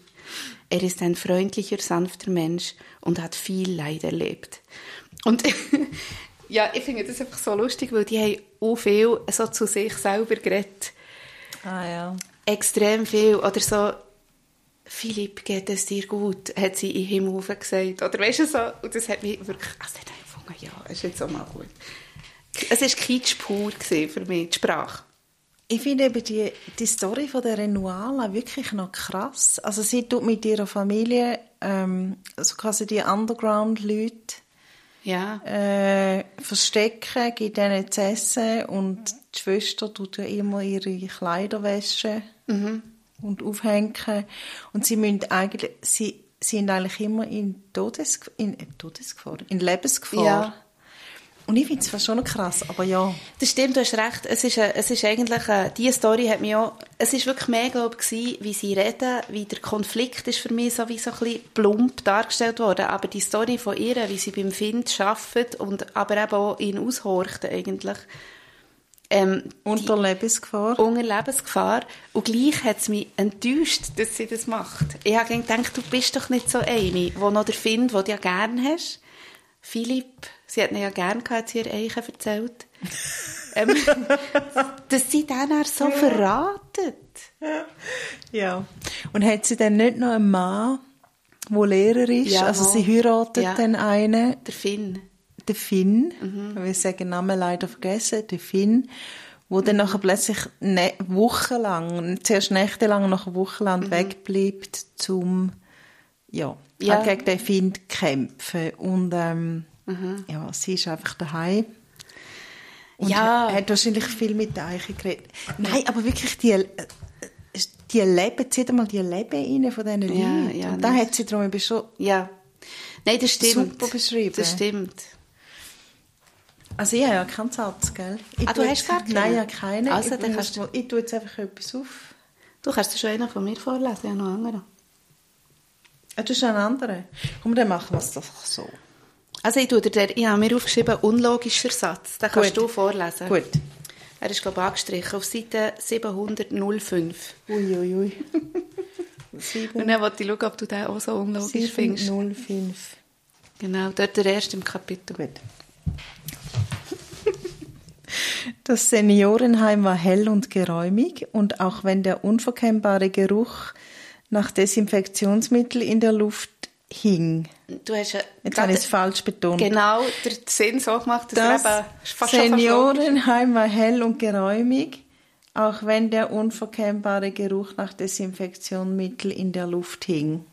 Er ist ein freundlicher, sanfter Mensch und hat viel Leid erlebt. Und ja, ich finde das einfach so lustig, weil die haben auch viel so zu sich selber geredet. Ah ja. Extrem viel. Oder so, Philipp, geht es dir gut? Hat sie in Himmel gesagt. Oder weißt du so? Und das hat mich wirklich, also dann gefunden, ja, ist jetzt auch mal gut. Es war Kitsch pur für mich, die Sprache. Ich finde eben die, die Story von der Renuala wirklich noch krass. Also sie tut mit ihrer Familie, ähm, also quasi die Underground-Leute, Ja. äh, verstecken, gibt ihnen zu essen und die Schwester tut ja immer ihre Kleider waschen und aufhängen. Und sie müssen eigentlich, sie sind eigentlich immer in, Todes, in äh, Todesgefahr, in Lebensgefahr. Ja. Und ich finde es schon noch krass, aber ja. Das stimmt, du hast recht. Es ist, äh, es ist eigentlich, äh, diese Story hat mich auch, es ist wirklich mehr, glaube ich, wie sie reden, wie der Konflikt ist für mich so wie so ein bisschen plump dargestellt worden. Aber die Story von ihr, wie sie beim Find arbeitet und aber eben auch ihn aushorcht eigentlich, ähm, Unter Lebensgefahr. unter Lebensgefahr. Und gleich hat es mich enttäuscht, dass sie das macht. Ich habe gedacht, du bist doch nicht so eine, wo noch der Find, den du ja gerne hast. Philipp, sie hat ihn ja gerne gehabt, hat sie ihr Eichen erzählt. ähm, dass sie dann auch so verratet. Ja. Und hat sie dann nicht noch einen Mann, der Lehrer ist? Ja, also sie heiratet Ja. dann einen, Der Finn. den Finn, Mhm. wir sagen den Namen leider vergessen, den Finn, wo dann nachher plötzlich ne wochenlang, zuerst nächtelang, nachher wochenlang wegbleibt, zum ja. Ja. halt gegen den Finn kämpfen. Und ähm, Mhm. ja, sie ist einfach daheim. Und Ja. hat wahrscheinlich viel mit der Eiche geredet. Nein, aber wirklich die, äh, die Leben, zieht einmal die Leben rein von diesen Ja, Leuten. ja, Und da hat sie darum eben schon Ja. Nein, das stimmt. Super beschrieben. Das stimmt. Also ich habe ja keinen Satz, gell? Ich Ah, du hast gar keinen? Nein, ich habe keinen. Also, ich, dann kannst du- ich tue jetzt einfach etwas auf. Du kannst schon einen von mir vorlesen, ja noch einen anderen. Ah, du hast einen anderen. Komm, dann machen wir es doch so. Also ich, tue dir ich habe mir aufgeschrieben, unlogischer Satz. Den kannst Gut. du vorlesen. Gut. Er ist, glaube ich, angestrichen auf Seite 705. Ui, ui, ui. Und dann wollte ich schauen, ob du den auch so unlogisch findest. 705. Genau, dort der erste im Kapitel. Gut. Das Seniorenheim war hell und geräumig und auch wenn der unverkennbare Geruch nach Desinfektionsmittel in der Luft hing. Du hast äh, Jetzt habe ich es falsch betont. genau den Sinn so gemacht, dass Das eben fast Seniorenheim war hell und geräumig, auch wenn der unverkennbare Geruch nach Desinfektionsmittel in der Luft hing.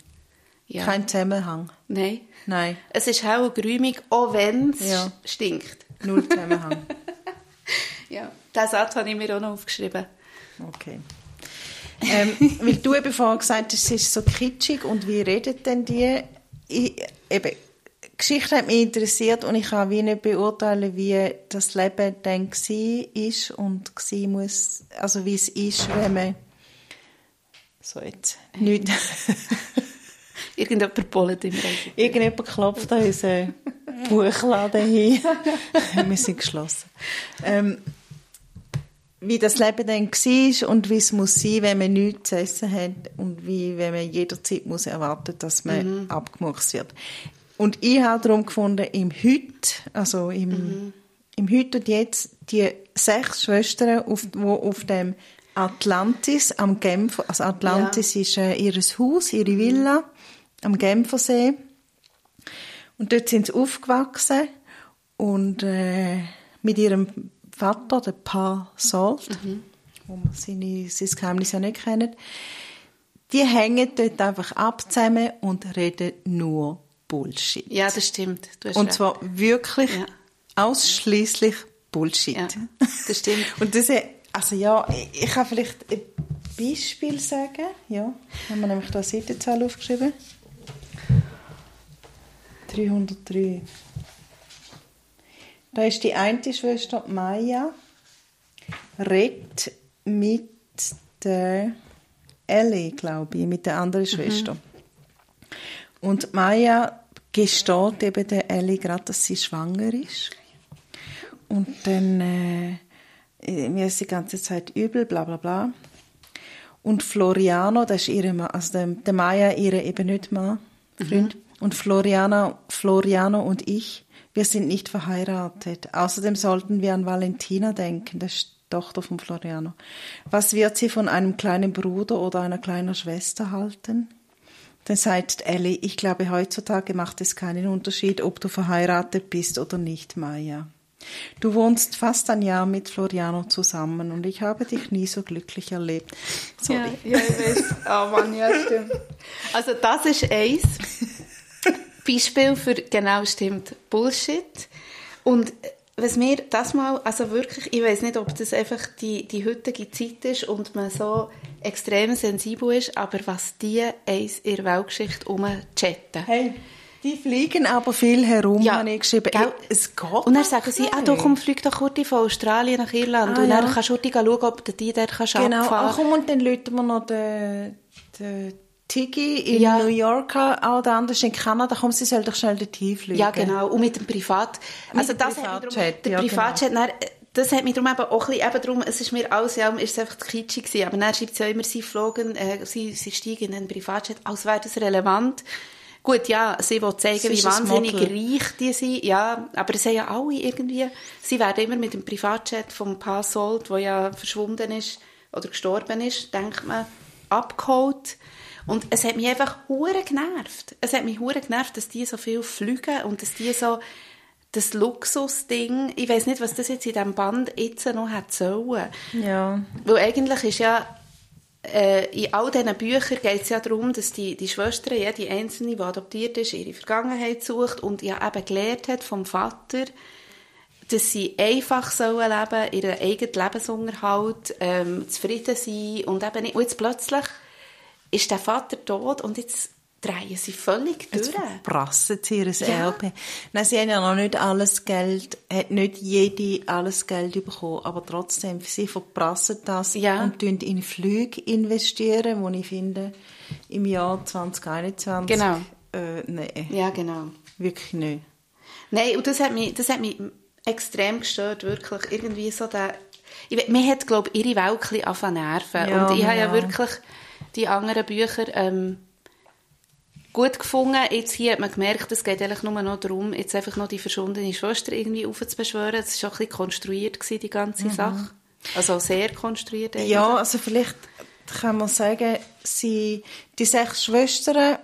Ja. Kein Zusammenhang. Nein. Nein, Es ist hell und geräumig, auch wenn es Ja. stinkt. null Zusammenhang. Ja. Diesen Satz habe ich mir auch noch aufgeschrieben. Okay. Ähm, weil du eben vorhin gesagt hast, es ist so kitschig und wie redet denn die? Ich, eben, die Geschichte hat mich interessiert und ich kann wie nicht beurteilen, wie das Leben dann war ist und war muss, also wie es ist, wenn man so jetzt nicht Irgendjemand bollet im Regen. Irgendjemand klopft an unseren Buchladen hin. Wir sind geschlossen. Ähm, wie das Leben dann war und wie es muss sein, wenn man nichts zu essen hat und wie, wenn man jederzeit muss erwarten, dass man abgemurkst wird. Und ich habe darum gefunden, im Heute, also im, im Heute und Jetzt, die sechs Schwestern, auf, die auf dem Atlantis am Genfer, also Atlantis ja. ist äh, ihr Haus, ihre Villa am Genfersee. Und dort sind sie aufgewachsen und äh, mit ihrem Vater, der Pa Salt, mhm. wo man seine, sein Geheimnis ja nicht kennt, die hängen dort einfach ab zusammen und reden nur Bullshit. Ja, das stimmt. und recht. zwar wirklich ja. ausschließlich Bullshit. Ja, das stimmt. und das also ja, ich kann vielleicht ein Beispiel sagen. Ja, haben wir nämlich da eine Seitenzahl aufgeschrieben. 303. Da ist die eine Schwester Maya, redet mit der Ellie, glaube ich, mit der anderen mhm. Schwester. Mhm. Und Maya gesteht eben der Ellie gerade, dass sie schwanger ist. Und dann, äh, mir ist die ganze Zeit übel, bla bla bla. Und Floriano, das ist ihre Mann, also der, der Maya, ihre eben nicht Mann, Freund. Mhm. Und Floriano, Floriano und ich, wir sind nicht verheiratet. Außerdem sollten wir an Valentina denken, die Tochter von Floriano. Was wird sie von einem kleinen Bruder oder einer kleinen Schwester halten? Dann sagt Ellie, ich glaube, heutzutage macht es keinen Unterschied, ob du verheiratet bist oder nicht, Maya. Du wohnst fast ein Jahr mit Floriano zusammen und ich habe dich nie so glücklich erlebt. Sorry. Ja, ja ich weiß. Oh Mann, ja, stimmt. Also das ist eins. Beispiel für genau stimmt Bullshit. Und was mir das mal, also wirklich, ich weiß nicht, ob das einfach die, die heutige Zeit ist und man so extrem sensibel ist, aber was die eins in der Weltgeschichte umchatten. Hey. Die fliegen aber viel herum, ja, habe ich geschrieben. Gell? Es geht Und dann sagen sie, ah, du komm, flieg doch kurz von Australien nach Irland. Ah, und dann ja. kannst du schauen, ob du die dort kannst Genau, ah, komm, und dann läuten wir noch den, den Tigi in ja. New York auch der andere in Kanada, komm, sie soll doch schnell dorthin fliegen. Ja, genau. Und mit dem Privat... Also mit das Privatjet, hat der ja, genau. dann, das hat mich darum eben auch ein bisschen, eben darum, es ist mir alles, ja, ist es einfach kitschig gewesen, aber dann schreibt sie ja immer, sie flogen, äh, sie, sie steigen in einen Privatjet, als wäre das relevant. Gut, ja, sie will zeigen, wie wahnsinnig reich die sind, ja, aber es sind ja alle irgendwie, sie werden immer mit dem Privatjet vom Pass Sold, der ja verschwunden ist oder gestorben ist, denkt man, abgeholt. Und es hat mich einfach hure genervt. Es hat mich hure genervt, dass die so viel fliegen und dass die so das Luxusding, ich weiß nicht, was das jetzt in diesem Band jetzt noch hat sollen. Ja. Weil eigentlich ist ja äh, in all diesen Büchern geht es ja darum, dass die, die Schwester, ja, die Einzelne, die adoptiert ist, ihre Vergangenheit sucht und ja eben gelernt hat vom Vater, dass sie einfach sollen leben, ihren eigenen Lebensunterhalt, ähm, zufrieden sein und eben nicht, und jetzt plötzlich ist der Vater tot und jetzt drehen sie völlig durch. Jetzt verprassen sie ihr ja. Erbe. Nein, sie haben ja noch nicht alles Geld, hat nicht jede alles Geld bekommen, aber trotzdem, sie verprassen das ja. und investieren in Flüge investieren, wo ich finde, im Jahr 2021, genau. äh, nein. Ja, genau. Wirklich nicht. Nein, und das hat mich, das hat mich extrem gestört, wirklich. Irgendwie so der, ich, mir hat, glaube ich, ihre Welt ein bisschen nerven. Ja, und ich habe ja wirklich die anderen Bücher ähm, gut gefunden. Jetzt hier hat man gemerkt, es geht eigentlich nur noch darum, jetzt einfach noch die verschwundene Schwester irgendwie aufzubeschwören. Das war schon ein bisschen konstruiert, gewesen, die ganze mhm. Sache. Also sehr konstruiert eigentlich. Ja, also vielleicht kann man sagen, sie, die sechs Schwestern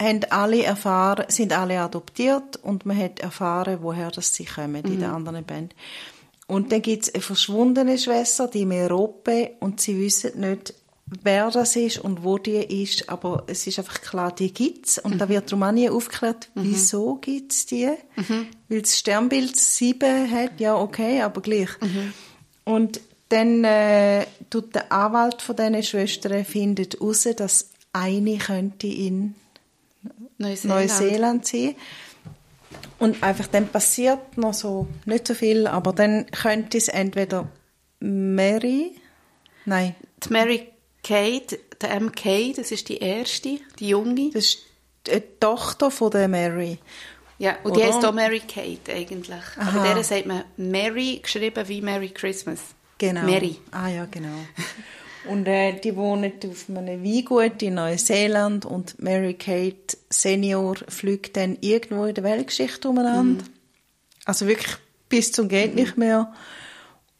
haben alle erfahren, sind alle adoptiert und man hat erfahren, woher das sie kommen mhm. in der anderen Band. Und dann gibt es eine verschwundene Schwester, die Merope, und sie wissen nicht, wer das ist und wo die ist, aber es ist einfach klar, die gibt's und mhm. da wird darum auch nie aufgeklärt, mhm. wieso gibt's die, mhm. weil das Sternbild sieben hat, ja okay, aber gleich. Mhm. Und dann äh, tut der Anwalt von diesen Schwestern findet heraus, dass eine könnte in Neuseeland, Neuseeland sein. Und einfach dann passiert noch so, nicht so viel, aber dann könnte es entweder Mary, nein. Die Mary Kate, der MK, das ist die erste, die junge. Das ist die Tochter von der Mary. Ja, und Oder? die heißt auch Mary Kate eigentlich. Aha. Aber der sagt man Mary, geschrieben wie Merry Christmas. Genau. Mary. Ah ja, genau. und äh, die wohnen auf einem Weingut in Neuseeland und Mary Kate Senior fliegt dann irgendwo in der Weltgeschichte umeinander. Mhm. Also wirklich bis zum geht nicht mehr.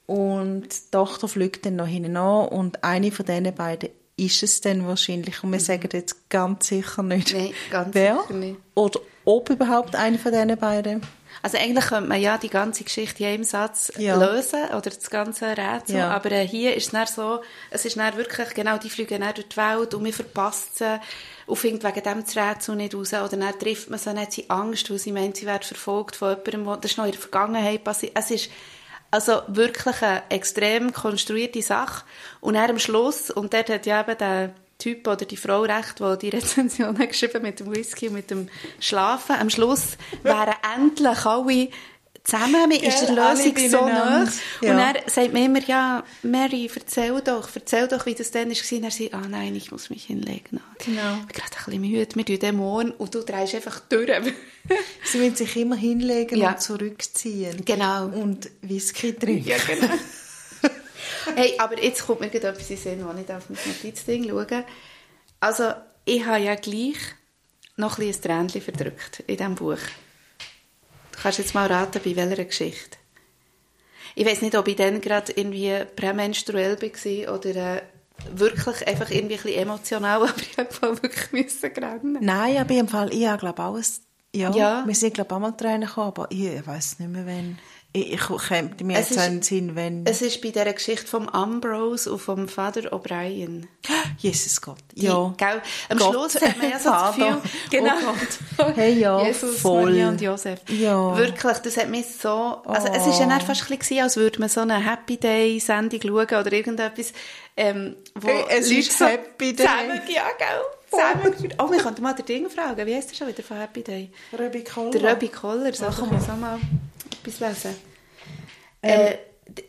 Und die Tochter fliegt dann noch hinten an und eine von diesen beiden ist es dann wahrscheinlich. Und wir sagen jetzt ganz sicher nicht, Nein, ganz wer sicher nicht. oder ob überhaupt eine von diesen beiden. Also eigentlich könnte man ja die ganze Geschichte in einem Satz Ja. lösen oder das ganze Rätsel, Ja. aber äh, hier ist es so, es ist dann wirklich, genau, die fliegen dann durch die Welt und man verpasst sie und findet wegen dem das Rätsel nicht raus oder dann trifft man sie und hat sie Angst, weil sie meint, sie wird verfolgt von jemandem, das ist noch in der Vergangenheit passiert. Es ist also wirklich eine extrem konstruierte Sache und dann am Schluss, und dort hat ja eben der Typ oder die Frau recht, die die Rezension hat geschrieben mit dem Whisky und mit dem Schlafen. Am Schluss wären endlich alle zusammen. Man ist der Lösung so nah. Ja. Und dann sagt man immer, ja, Mary, erzähl doch, erzähl doch, wie das dann war. Und dann sagt ah nein, ich muss mich hinlegen. Genau. Ich bin gerade ein bisschen müde, wir tun den morgen und du drehst einfach durch. Sie müssen sich immer hinlegen Ja. und zurückziehen. Genau. Und Whisky trinken. Ja, genau. hey, aber jetzt kommt mir gerade etwas in Sinn, wo ich auf mein Notizding schaue. Also, ich habe ja gleich noch ein bisschen ein Tränchen verdrückt in diesem Buch. Du kannst jetzt mal raten, bei welcher Geschichte. Ich weiß nicht, ob ich dann gerade irgendwie prämenstruell war oder äh, wirklich einfach irgendwie ein bisschen emotional, aber ich habe voll wirklich müssen rennen. Nein, aber im Fall, ich habe glaube auch ein, ja, Ja. wir sind glaube auch mal Tränen gekommen, aber ich weiß nicht mehr, wenn. Ich, ich komme mir Es jetzt ist- in den Sinn, wenn... Es ist bei dieser Geschichte vom Ambrose und vom Vater O'Brien. Jesus Gott. Die, ja. Gell? Am Gott. Schluss hat man ja so das. Gefühl, genau. Oh Gott. Hey, ja, Jesus, voll. Maria und Josef. Ja. Wirklich, das hat mich so, also es Oh. ist ja dann fast ein bisschen, als würde man so eine Happy Day Sendung schauen oder irgendetwas, ähm, wo Hey, es Leute ist so Happy Day. Zusammen, ja, gell? Zusammen. Oh, wir könnten mal den Ding fragen, wie heißt der schon wieder von Happy Day? Röbi Koller. Der Röbi Koller, so kann wir. so mal etwas lesen. Ähm. äh,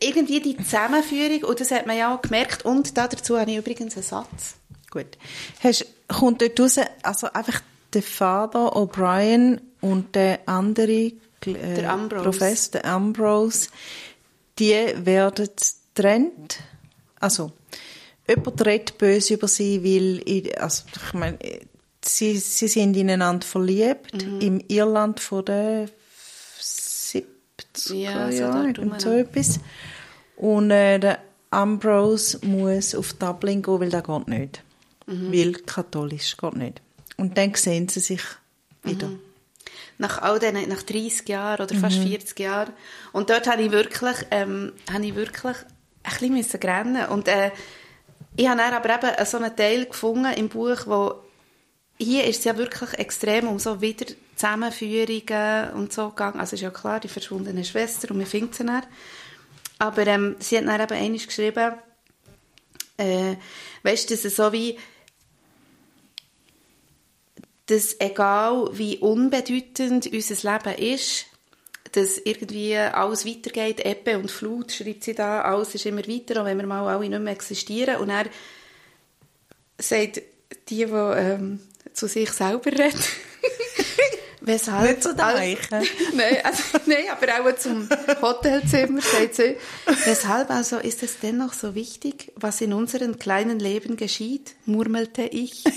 irgendwie die Zusammenführung, und das hat man ja auch gemerkt, und da dazu habe ich übrigens einen Satz. Gut. Hast, kommt dort raus, also einfach der Vater O'Brien und der andere äh, Der Ambrose. Professor, der Ambrose, die werden getrennt. Also, jemand redet böse über sie, weil, also, ich meine, sie, sie sind ineinander verliebt, Mhm. im Irland von den 70er Ja, dort irgend so etwas. Und äh, der Ambrose muss auf Dublin gehen, weil das geht nicht. Mhm. Weil katholisch geht nicht. Und dann sehen sie sich wieder. Mhm. Nach all diesen, nach 30 Jahren oder fast Mhm. 40 Jahren. Und dort habe ich wirklich, ähm, habe ich wirklich ein bisschen müssen rennen. Und äh, ich habe dann aber eben so einen Teil gefunden im Buch, wo hier ist es ja wirklich extrem um so wieder Zusammenführungen und so gegangen. Also ist ja klar, die verschwundene Schwester und wir finden sie dann. Aber ähm, sie hat dann eben einmal geschrieben, äh, weißt du, dass es so wie dass egal wie unbedeutend unser Leben ist, dass irgendwie alles weitergeht, Ebbe und Flut, schreibt sie da, alles ist immer weiter, auch wenn wir mal alle nicht mehr existieren. Und er sagt die, die ähm, zu sich selber redet, weshalb... Nicht zu den alles- Eichen. nein, also, nein, aber auch zum Hotelzimmer, sagt sie. Weshalb also ist es dennoch so wichtig, was in unserem kleinen Leben geschieht, murmelte ich.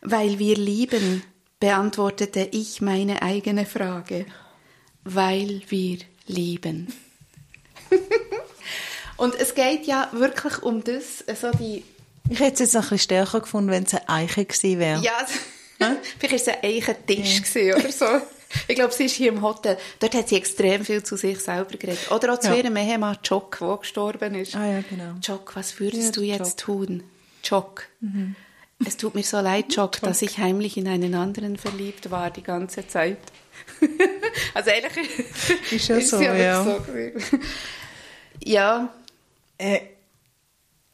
Weil wir lieben, beantwortete ich meine eigene Frage. Weil wir lieben. Und es geht ja wirklich um das, so die, Ich hätte es jetzt noch ein bisschen stärker gefunden, wenn es eine Eiche gewesen wäre. ja, vielleicht war es ein Eichentisch gewesen oder so. Ich glaube, sie ist hier im Hotel. Dort hat sie extrem viel zu sich selber geredet. Oder auch zu Ja. ihrem Ehemann Jock, der gestorben ist. Ah ja, genau. Jock, was würdest Ja, du jetzt Jock. tun? Jock. Es tut mir so leid, Jock, dass ich heimlich in einen anderen verliebt war die ganze Zeit. also eigentlich Ist ja so, sie aber ja. so gewesen. ja, Äh,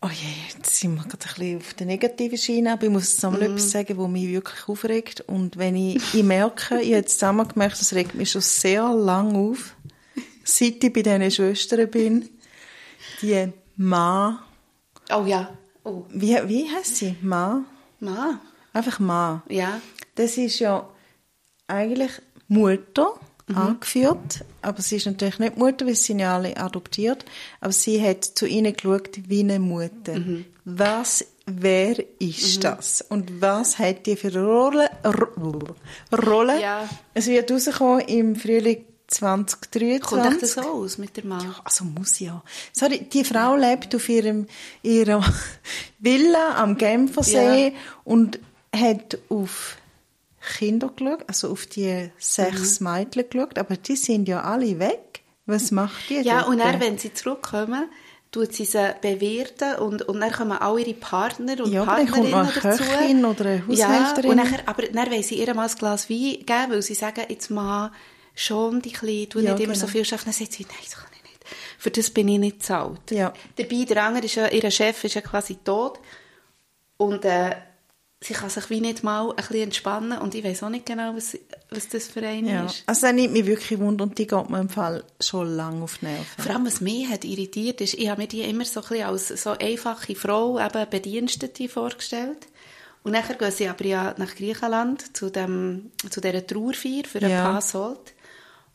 oh je, jetzt sind wir gerade ein bisschen auf der negativen Schiene, aber ich muss jetzt noch mal etwas sagen, was mich wirklich aufregt. Und wenn ich, ich merke, ich habe jetzt zusammen gemerkt, das regt mich schon sehr lang auf, seit ich bei diesen Schwestern bin, die Ma, oh ja, oh, wie, wie heißt sie? Ma? Ma, Einfach Ma. ja, Das ist ja eigentlich Mutter angeführt, aber sie ist natürlich nicht Mutter, weil sie sind ja alle adoptiert, aber sie hat zu ihnen geschaut wie eine Mutter. Was, wer ist das? Und was hat die für eine Rolle? Ro- Rolle? Ja. Es wird rauskommen im Frühling 2023. Kommt echt das so aus mit der Mann? Also muss ja. Sorry, die Frau lebt auf ihrem, ihrer Villa am Genfersee Ja. und hat auf Kinder geschaut, also auf die sechs Mhm. Mädchen geschaut, aber die sind ja alle weg. Was macht die Ja, dort? und dann, wenn sie zurückkommen, tut sie sie bewirten und, und dann kommen auch ihre Partner und Ja, aber dann kommt Partnerinnen dazu. Köchin oder eine Ja, Haushälterin. und nachher, aber dann wollen sie ihr mal ein Glas Wein geben, weil sie sagen, jetzt mal schon die Kleine, du Ja, nicht immer so genau. viel schaffen. Dann sagt sie, nein, das kann ich nicht. Für das bin ich nicht zu alt. Ja. Dabei, der andere, ist ja, ihr Chef ist ja quasi tot und äh, sie kann sich wie nicht mal ein bisschen entspannen und ich weiß auch nicht genau, was, was das für eine Ja. ist. Also das nimmt mich wirklich wunder und die geht mir im Fall schon lange auf die Nerven. Vor allem, was mich hat irritiert, ist, ich habe mir die immer so ein bisschen als so einfache Frau, eben Bedienstete vorgestellt. Und nachher gehen sie aber ja nach Griechenland zu, dem, zu dieser Trauerfeier für den Ja. Passold.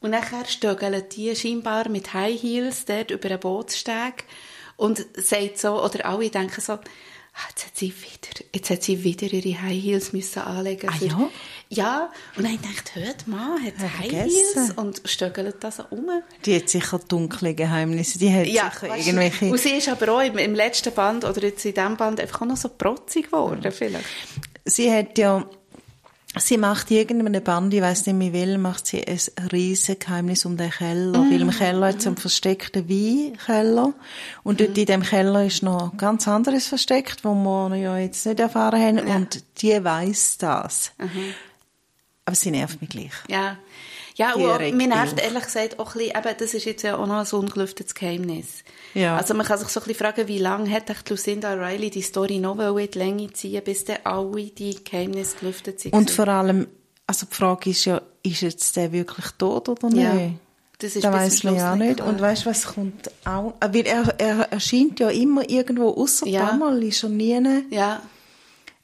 Und nachher stögeln die scheinbar mit High Heels dort über einen Bootssteg und sagt so, oder alle denken so, «Ah, jetzt hat sie wieder, jetzt hat sie wieder ihre High Heels müssen anlegen. Ah, für- ja? Ja, und dann dachte ich, hört mal, hat Ja, High vergessen. Heels und stögelt das so um. Die hat sicher dunkle Geheimnisse. Die hat Ja, sicher weißt irgendwelche... Und sie ist aber auch im, im letzten Band oder jetzt in diesem Band einfach auch noch so protzig geworden, vielleicht. Sie hat ja... Sie macht irgendeinem Band, ich weiss nicht mehr will, macht sie ein riesen Geheimnis um den Keller. Weil im Keller hat sie einen versteckten Weinkeller. Und dort in dem Keller ist noch ganz anderes versteckt, wo wir ja jetzt nicht erfahren haben. Und die weiss das. Aber sie nervt mich gleich. Ja. Ja, und mir nervt ehrlich gesagt auch ein bisschen, eben, das ist jetzt ja auch noch ein ungelüftetes Geheimnis. Ja. Also man kann sich so ein bisschen fragen, wie lange hat echt Lucinda Riley die Story noch in die Länge ziehen, bis dann alle die Geheimnisse gelüftet sind. Und vor allem, also die Frage ist ja, ist jetzt der wirklich tot oder Ja, nicht? das ist da weiss man ja nicht nicht. klar. Und weißt du, was kommt auch? äh, Weil er, er erscheint ja immer irgendwo, außer Ja. damals ist er nie. ja,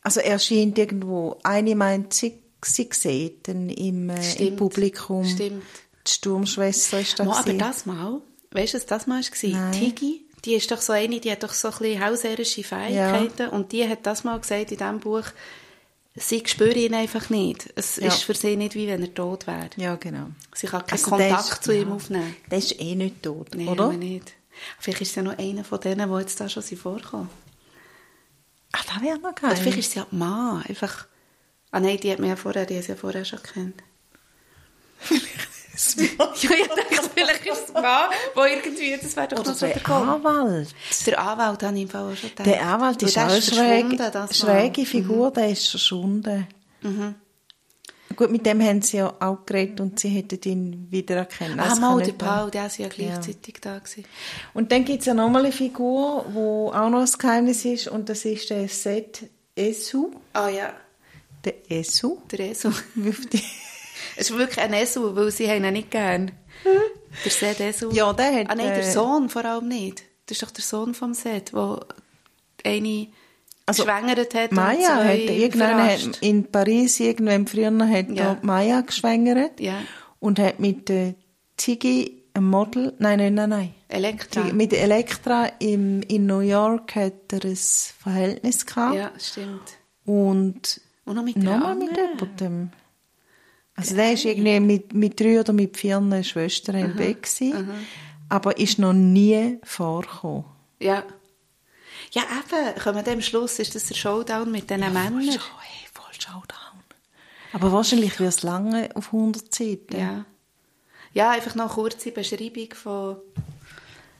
Also er erscheint irgendwo. Eine meint, sie, sie sieht ihn im, äh, im Stimmt. Publikum. Stimmt. Die Sturmschwester ist da. Mo, aber das Mal, weißt du, was das Mal war? Nein. Tiggy, die ist doch so eine, die hat doch so ein bisschen hauserische Fähigkeiten und die hat das mal gesagt in diesem Buch, sie spürt ihn einfach nicht. Es Ja. ist für sie nicht, wie wenn er tot wäre. Ja, genau. Sie kann keinen Also Kontakt ist- zu ihm ja. aufnehmen. Der ist eh nicht tot, Nein, oder? aber nicht. Vielleicht ist ja noch einer von denen, die jetzt da schon sind vorgekommen. Ah, das wäre noch Oder geil. vielleicht ist es ja die Mann. Einfach. Ah nein, die hat mich ja vorher, die hat sie ja vorher schon gekannt. ja, ich dachte, vielleicht ist es die Mann, wo irgendwie, das wäre doch Oder noch so der der. Anwalt. Der Anwalt habe ich im Fall auch schon gedacht. Der Anwalt ist auch eine verschwunden, schräge. Figur, der ist verschwunden. Gut, mit dem haben sie ja auch geredet und sie hätten ihn wiedererkennen. Ah, Das mal, der. Paul, der war ja gleichzeitig da. Gewesen. Und dann gibt es ja nochmal eine Figur, wo auch noch ein Geheimnis ist und das ist der Seth Esu. Ah ja, Der Esu. der Esel. Es ist wirklich ein Esel, weil sie ihn nicht gern. Der Seth Esel. Ja, der hat, Ah nein, der äh, Sohn vor allem nicht. Das ist doch der Sohn vom Seth, der eine Also, geschwängert hat Maya hat irgendwann hat in Paris irgendwann früher hat Ja. Maya geschwängert Ja. und hat mit der Ziggy ein Model, nein, nein, nein, nein. Elektra. Mit Elektra im, in New York hat er ein Verhältnis gehabt. Ja, stimmt. Und Und noch mit nochmal mit jemandem. Also der ist irgendwie mit, mit drei oder mit vier Schwestern im Bett gewesen, aber ist noch nie vorgekommen. Ja. Ja, eben, kommen wir am Schluss, ist das der Showdown mit diesen Männern? Voll, Show- hey, voll Showdown. Aber wahrscheinlich wird es lange auf 100 Seiten. Ja. Ja, einfach noch eine kurze Beschreibung von,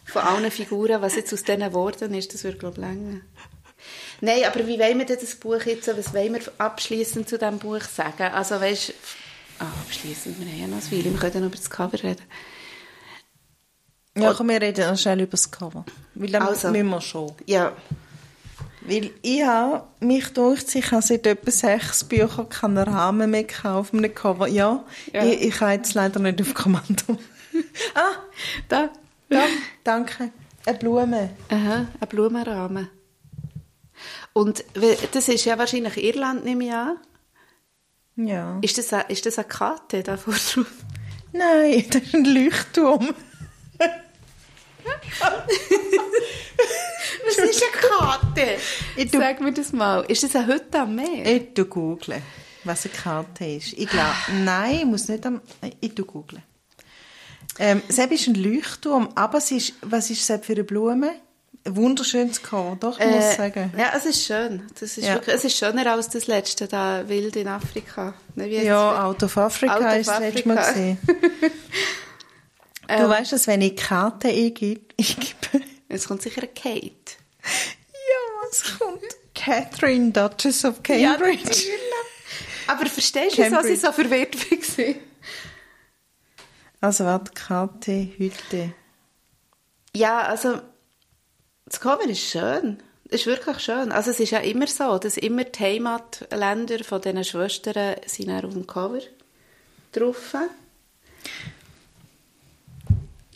von allen Figuren, was jetzt aus denen geworden ist, das würde, glaube ich, länger. Nein, aber wie wollen wir denn das Buch jetzt, was wollen wir abschließend zu diesem Buch sagen? Also, weißt abschließend, wir haben ja noch ein Weile, wir können noch über das Cover reden. Ja, komm, wir reden noch schnell über das Cover. Weil dann Also. müssen wir schon. Ja, Weil ich habe mich durch, ich habe seit etwa sechs Büchern keinen Rahmen mehr gekauft auf einem Cover. Ja, Ja. Ich, ich habe jetzt leider nicht auf Kommando. ah, da. da, danke. Eine Blume. Aha, ein Blumenrahmen. Und das ist ja wahrscheinlich Irland, nehme ich an. Ja. Ist das, eine, ist das eine Karte da vor drauf? Nein, das ist ein Leuchtturm. Was ist eine Karte? Ich Sag mir das mal. Ist das eine Hütte am Meer? Ich google, was eine Karte ist. Ich glaube, nein, ich muss nicht am... Ich google. Ähm, Sepp ist ein Leuchtturm, aber ist, was ist Sepp für eine Blume? Wunderschönes Cover, doch, ich muss Äh, sagen. Ja, es ist schön. Das ist Ja. wirklich, es ist schöner als das letzte, da Wild in Afrika. Ne, wie Ja, Out of Africa ist das letzte Mal gesehen. Du Ähm. weißt, dass wenn ich Karte eingebe, Jetzt kommt sicher Kate. ja, es kommt Catherine, Duchess of Cambridge. Aber verstehst du, was Cambridge. ich so verwirrt war? also warte, Karte heute. Ja, also das Cover ist schön. Es ist wirklich schön. Also es ist ja immer so, dass immer die Heimatländer von diesen Schwestern sind auf dem Cover drauf.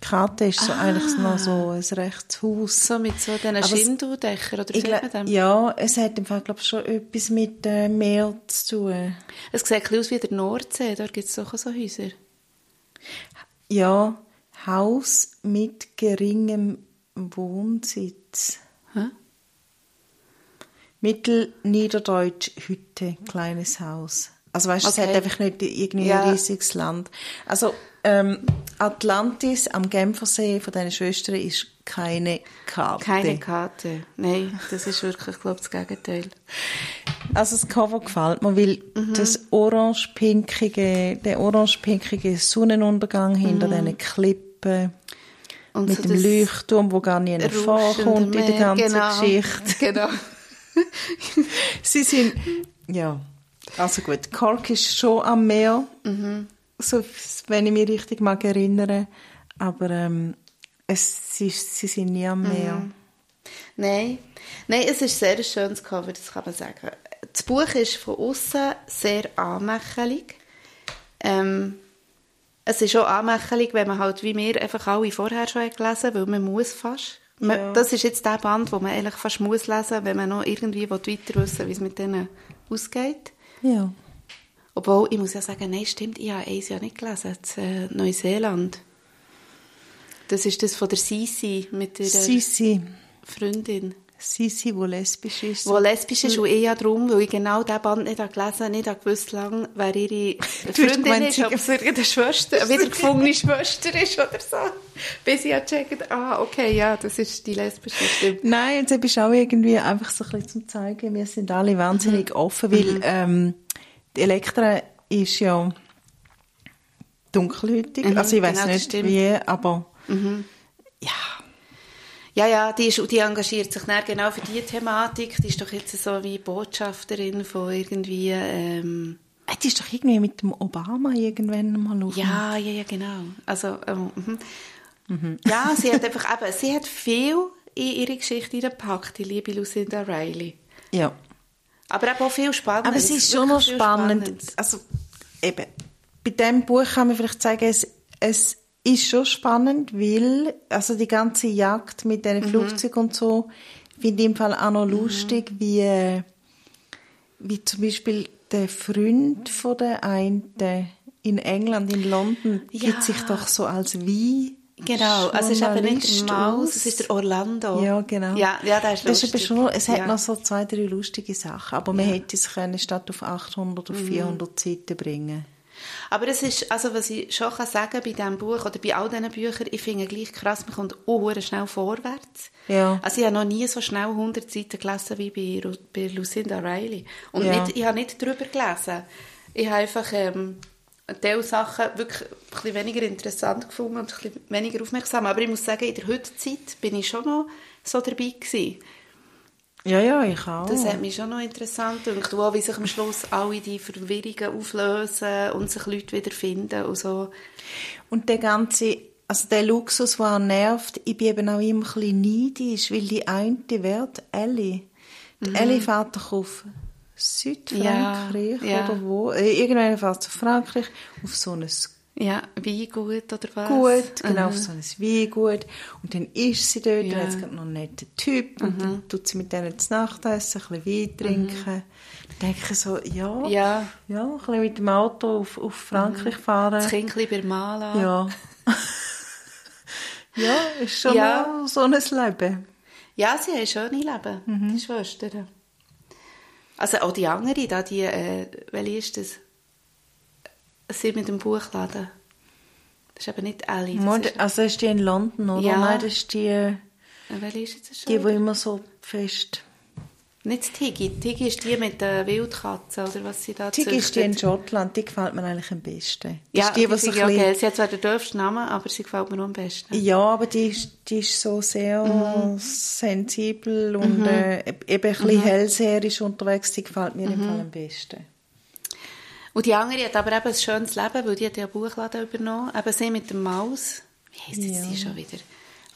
Karte ist so eigentlich noch so ein rechtes Haus. So mit so diesen Schindeldächern, oder wie Ich dem? ja, es hat im Fall, glaube schon etwas mit äh, Meer zu tun. Es sieht ein bisschen aus wie der Nordsee, da gibt es doch so Häuser. Ja, Haus mit geringem Wohnsitz. Hä? Mittelniederdeutsch Hütte, kleines Haus. Also weißt du, es Okay. hat einfach nicht irgendwie Ja. ein riesiges Land. Also ähm, Atlantis am Genfersee von diesen Schwestern ist keine Karte. Keine Karte. Nein, das ist wirklich, glaube ich, das Gegenteil. Also das Cover gefällt mir, weil Mhm. das orange-pinkige, der orange-pinkige Sonnenuntergang hinter diesen Klippen Und mit so dem Leuchtturm, wo gar nie vorkommt in der ganzen genau. Geschichte. Genau. Sie sind, ja, also gut, Cork ist schon am Meer, Mhm. so, wenn ich mich richtig mag erinnern, aber ähm, es ist, sie sind nie am Meer. Mhm. Nein. Nein, es ist sehr ein schönes Cover, das kann man sagen. Das Buch ist von außen sehr anmächelig. Ähm, es ist auch anmächelig, wenn man halt wie wir einfach alle vorher schon hat gelesen weil man muss fast. Man, Ja. Das ist jetzt der Band, wo man eigentlich fast muss lesen, wenn man noch irgendwie weiter wissen wie es mit denen ausgeht. Ja. Obwohl, ich muss ja sagen, nein, stimmt, ich habe eins ja nicht gelesen, das äh, Neuseeland. Das ist das von der Sisi mit ihrer Sisi, Freundin. Sisi, wo lesbisch ist. Wo lesbisch ist und ja darum, weil ich genau diesen Band nicht habe gelesen habe, nicht habe gewusst lang, wer ihre Freundin ist, ob es irgendeine Schwester, wieder gefungene Schwester ist oder so. Bis ich gecheckt ah, okay, ja, das ist die lesbische Stimme. Nein, jetzt bist du auch irgendwie einfach so ein bisschen zum zeigen, wir sind alle wahnsinnig offen, weil ähm, die Elektra ist ja dunkelhütig, Mhm, also ich weiß genau, nicht wie, aber ja, Ja, ja, die, ist, die engagiert sich dann genau für diese Thematik. Die ist doch jetzt so wie Botschafterin von irgendwie, ähm, Äh, die ist doch irgendwie mit dem Obama irgendwann mal auf. Ja, ja, ja, genau. Also, ähm, mhm. ja, sie hat einfach eben, sie hat viel in ihre Geschichte reingepackt, die liebe Lucinda Riley. ja. Aber eben auch viel spannend. Aber es ist schon noch spannend. Also, eben, bei diesem Buch kann man vielleicht sagen, es, es ist schon spannend, weil, also die ganze Jagd mit diesen Flugzeugen und so, finde ich im Fall auch noch lustig, wie, wie zum Beispiel der Freund von der einen in England, in London, Ja. gibt sich doch so als wie Genau, also es ist eben nicht Maus, aus. es ist der Orlando. Ja, genau. Ja, ja ist das ist lustig. eben schon, es hat ja. noch so zwei, drei lustige Sachen, aber man hätte es können statt auf 800 auf Mhm. 400 Seiten bringen. Aber es ist, also was ich schon kann sagen bei diesem Buch oder bei all diesen Büchern, ich finde gleich krass, man kommt auch schnell vorwärts. Ja. Also ich habe noch nie so schnell 100 Seiten gelesen wie bei, bei Lucinda Riley. Und Ja. nicht, ich habe nicht drüber gelesen. Ich habe einfach ähm, Teil Sachen wirklich ein bisschen weniger interessant gefunden und ein bisschen weniger aufmerksam. Aber ich muss sagen, in der heutigen Zeit bin ich schon noch so dabei gewesen. Ja, ja, ich auch. Das hat mich schon noch interessant gedacht, auch wie sich am Schluss alle die Verwirrungen auflösen und sich Leute wiederfinden und so. Und der ganze, also der Luxus, der nervt, ich bin eben auch immer ein bisschen neidisch, weil die eine wird Ellie. Die Ellie fährt doch auf Südfrankreich Mhm. Ja, ja. oder wo? Äh, Irgendwann fährt sie auf Frankreich, auf so ein Ja, wie gut oder was? Gut, genau, Aha. auf so ein Weingut. Und dann ist sie dort, Ja. Mhm. dann hat sie noch einen netten Typ, und dann tut sie mit denen zu Nacht essen, ein bisschen Wein trinken. Dann denke ich so, ja, Ja. ja, ein bisschen mit dem Auto auf, auf Frankreich fahren. Das Kind ein bisschen bei Mala. Ja. ja, ist schon Ja. so ein Leben. Ja, sie haben schöne Leben, Mhm. die Schwestern. Also auch die andere, da die, äh, welche ist das? Sie mit dem Buchladen. Das ist eben nicht Ellie. Das Mod- ist, Also ist die in London, oder? Ja. Nein, das ist die, welche ist jetzt schon? die, die immer so fest... Nicht Tiggy. Tiggy ist die mit den Wildkatzen, oder was sie da Tig ist die in. Schottland, die gefällt mir eigentlich am besten. Das Ja, ist die, die so ich auch bisschen- geil. Sie hat zwar den dürfsten Namen, aber sie gefällt mir am besten. Ja, aber die ist, die ist so sehr Mhm. sensibel und äh, eben ein bisschen hellseherisch unterwegs. Die gefällt mir Mhm. im Fall am besten. Und die andere hat aber eben ein schönes Leben, weil die hat ja einen Buchladen übernommen. Eben sie mit dem Maus. Wie heisst jetzt Ja. die schon wieder?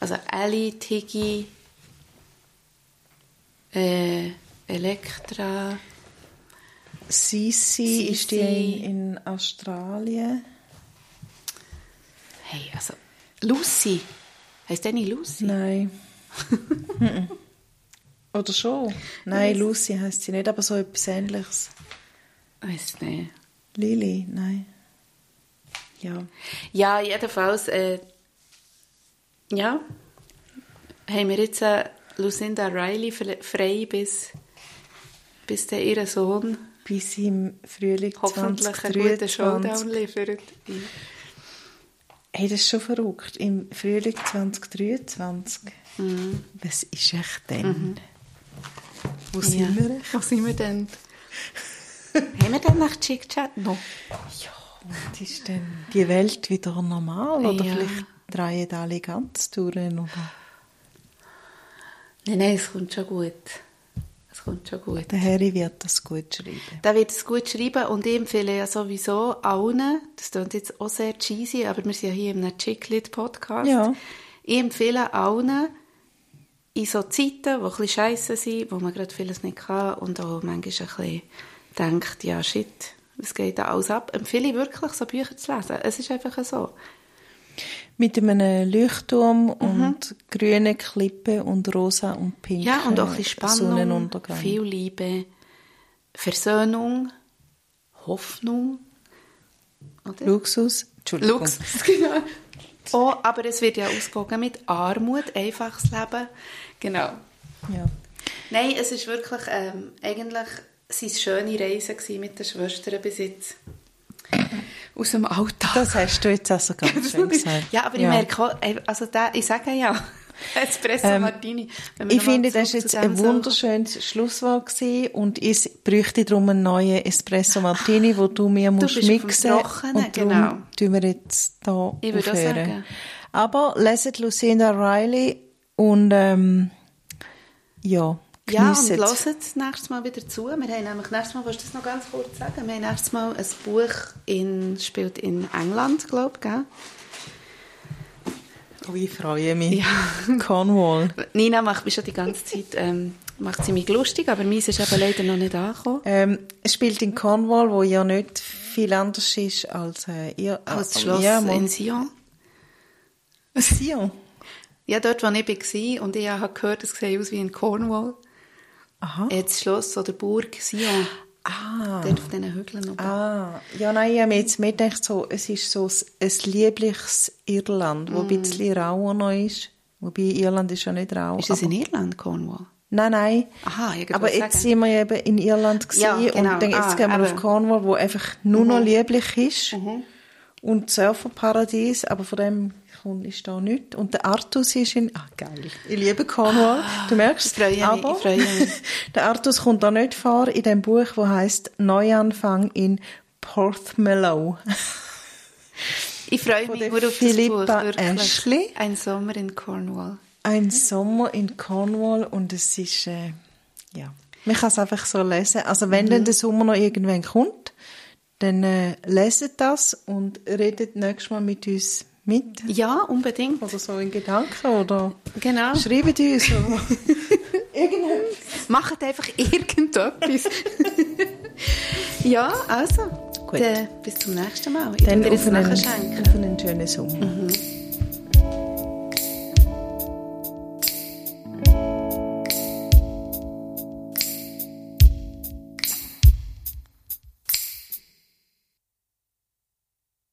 Also Ellie, Tiggy, äh, Elektra. Sisi ist die in, in Australien. Hey, also Lucy. Heißt die nicht Lucy? Nein. Oder schon? Nein, Lucy heißt sie nicht, aber so etwas Ähnliches. Weiß nicht. Lili, nein. Ja. Ja, jedenfalls, äh, ja, haben wir jetzt äh, Lucinda Riley fre- frei bis, bis der ihr Sohn Bis im Frühling hoffentlich einen guten 2023. Showdown liefert. Hey, das ist schon verrückt. Im Frühling 2023. Mhm. Was ist echt denn? Wo sind Ja. wir? Wo sind wir denn? Haben wir denn nach Chick Chat noch? Ja, und ist denn die Welt wieder normal? Oder Ja. vielleicht drehen alle ganz durch? Oder? Nein, nein, es kommt schon gut. Es kommt schon gut. Der Harry wird das gut schreiben. Der wird es gut schreiben und ich empfehle ja sowieso allen, das klingt jetzt auch sehr cheesy, aber wir sind ja hier in einem Chicklit-Podcast. Ja. Ich empfehle allen, in so Zeiten, die ein bisschen scheisse sind, wo man gerade vieles nicht kann und auch manchmal ein bisschen denkt, ja shit, was geht da alles ab, empfehle ich wirklich, so Bücher zu lesen. Es ist einfach so. Mit einem Leuchtturm und grünen Klippen und rosa und pink Mhm. Ja, und auch ein bisschen Spannung, viel Liebe, Versöhnung, Hoffnung. Oder? Luxus. Entschuldigung. Luxus, genau. Oh, aber es wird ja ausgewogen mit Armut, einfaches Leben. Genau. Ja. Nein, es ist wirklich, ähm, eigentlich es schöne Reisen gewesen mit den Schwestern bis jetzt. Aus dem Alltag. Das hast du jetzt also ganz schön gesagt. ja, aber ich merke auch, äh, also der, ich sage ja, Espresso Ähm, Martini. Ich finde, das ist zu jetzt ein wunderschönes Schlusswort gewesen und ich bräuchte darum einen neuen Espresso Martini, wo du mir musst auf dem mixen und darum genau. tun wir jetzt da Ich würde auch aufhören. sagen. Aber leset Lucinda Riley und ähm, ja, Ja, und hört das nächstes Mal wieder zu. Wir haben nämlich nächstes Mal, willst du das noch ganz kurz sagen? Wir haben nächstes Mal ein Buch, in, spielt in England, glaube ich? Oh, ich freue mich. Ja. Cornwall. Nina macht mich schon die ganze Zeit ähm, macht sie mich lustig, aber meins ist eben leider noch nicht angekommen. Ähm, es spielt in Cornwall, wo ja nicht viel anders ist als äh, ihr. Als äh, Schloss ja, in Sion. Sion. Ja, dort, wo ich war und ich habe gehört, es sieht aus wie in Cornwall. Aha. Das Schloss oder Burg Sion. Ah. Dort auf diesen Hügeln oben. Ah, ja, nein, ich habe mir jetzt mehr gedacht, so, es ist so ein liebliches Irland, wo ein Mm. bisschen rauer noch ist. Wobei Irland ist ja nicht rau. Ist das in aber- Irland, Cornwall? Nein, nein. Aha, ich aber jetzt sagen. sind wir eben in Irland Ja, genau. und dann, jetzt Ah, gehen wir auf eben. Cornwall, wo einfach nur noch Mhm. lieblich ist. Und Surferparadies, aber von dem kommt ist da nichts. Und der Artus ist in... Ah, geil. Ich liebe Cornwall. du merkst ich freue mich, aber ich freue mich. der Artus kommt da nicht vor in dem Buch, wo heißt Neuanfang in Porthmellow. Ich freue mich nur auf Philippa das Buch, wirklich. Ashley. Ein Sommer in Cornwall. Ein Sommer in Cornwall und es ist, äh, ja, man kann es einfach so lesen. Also wenn Mhm. dann der Sommer noch irgendwann kommt, dann äh, leset das und redet nächstes Mal mit uns mit. Ja, unbedingt. Oder so in Gedanken oder Genau. schreibt uns. Irgendetwas. Macht einfach irgendetwas. ja, also. Gut. Dann bis zum nächsten Mal. Ich Dann auf einen, nachher schenken. auf einen schönen Sommer.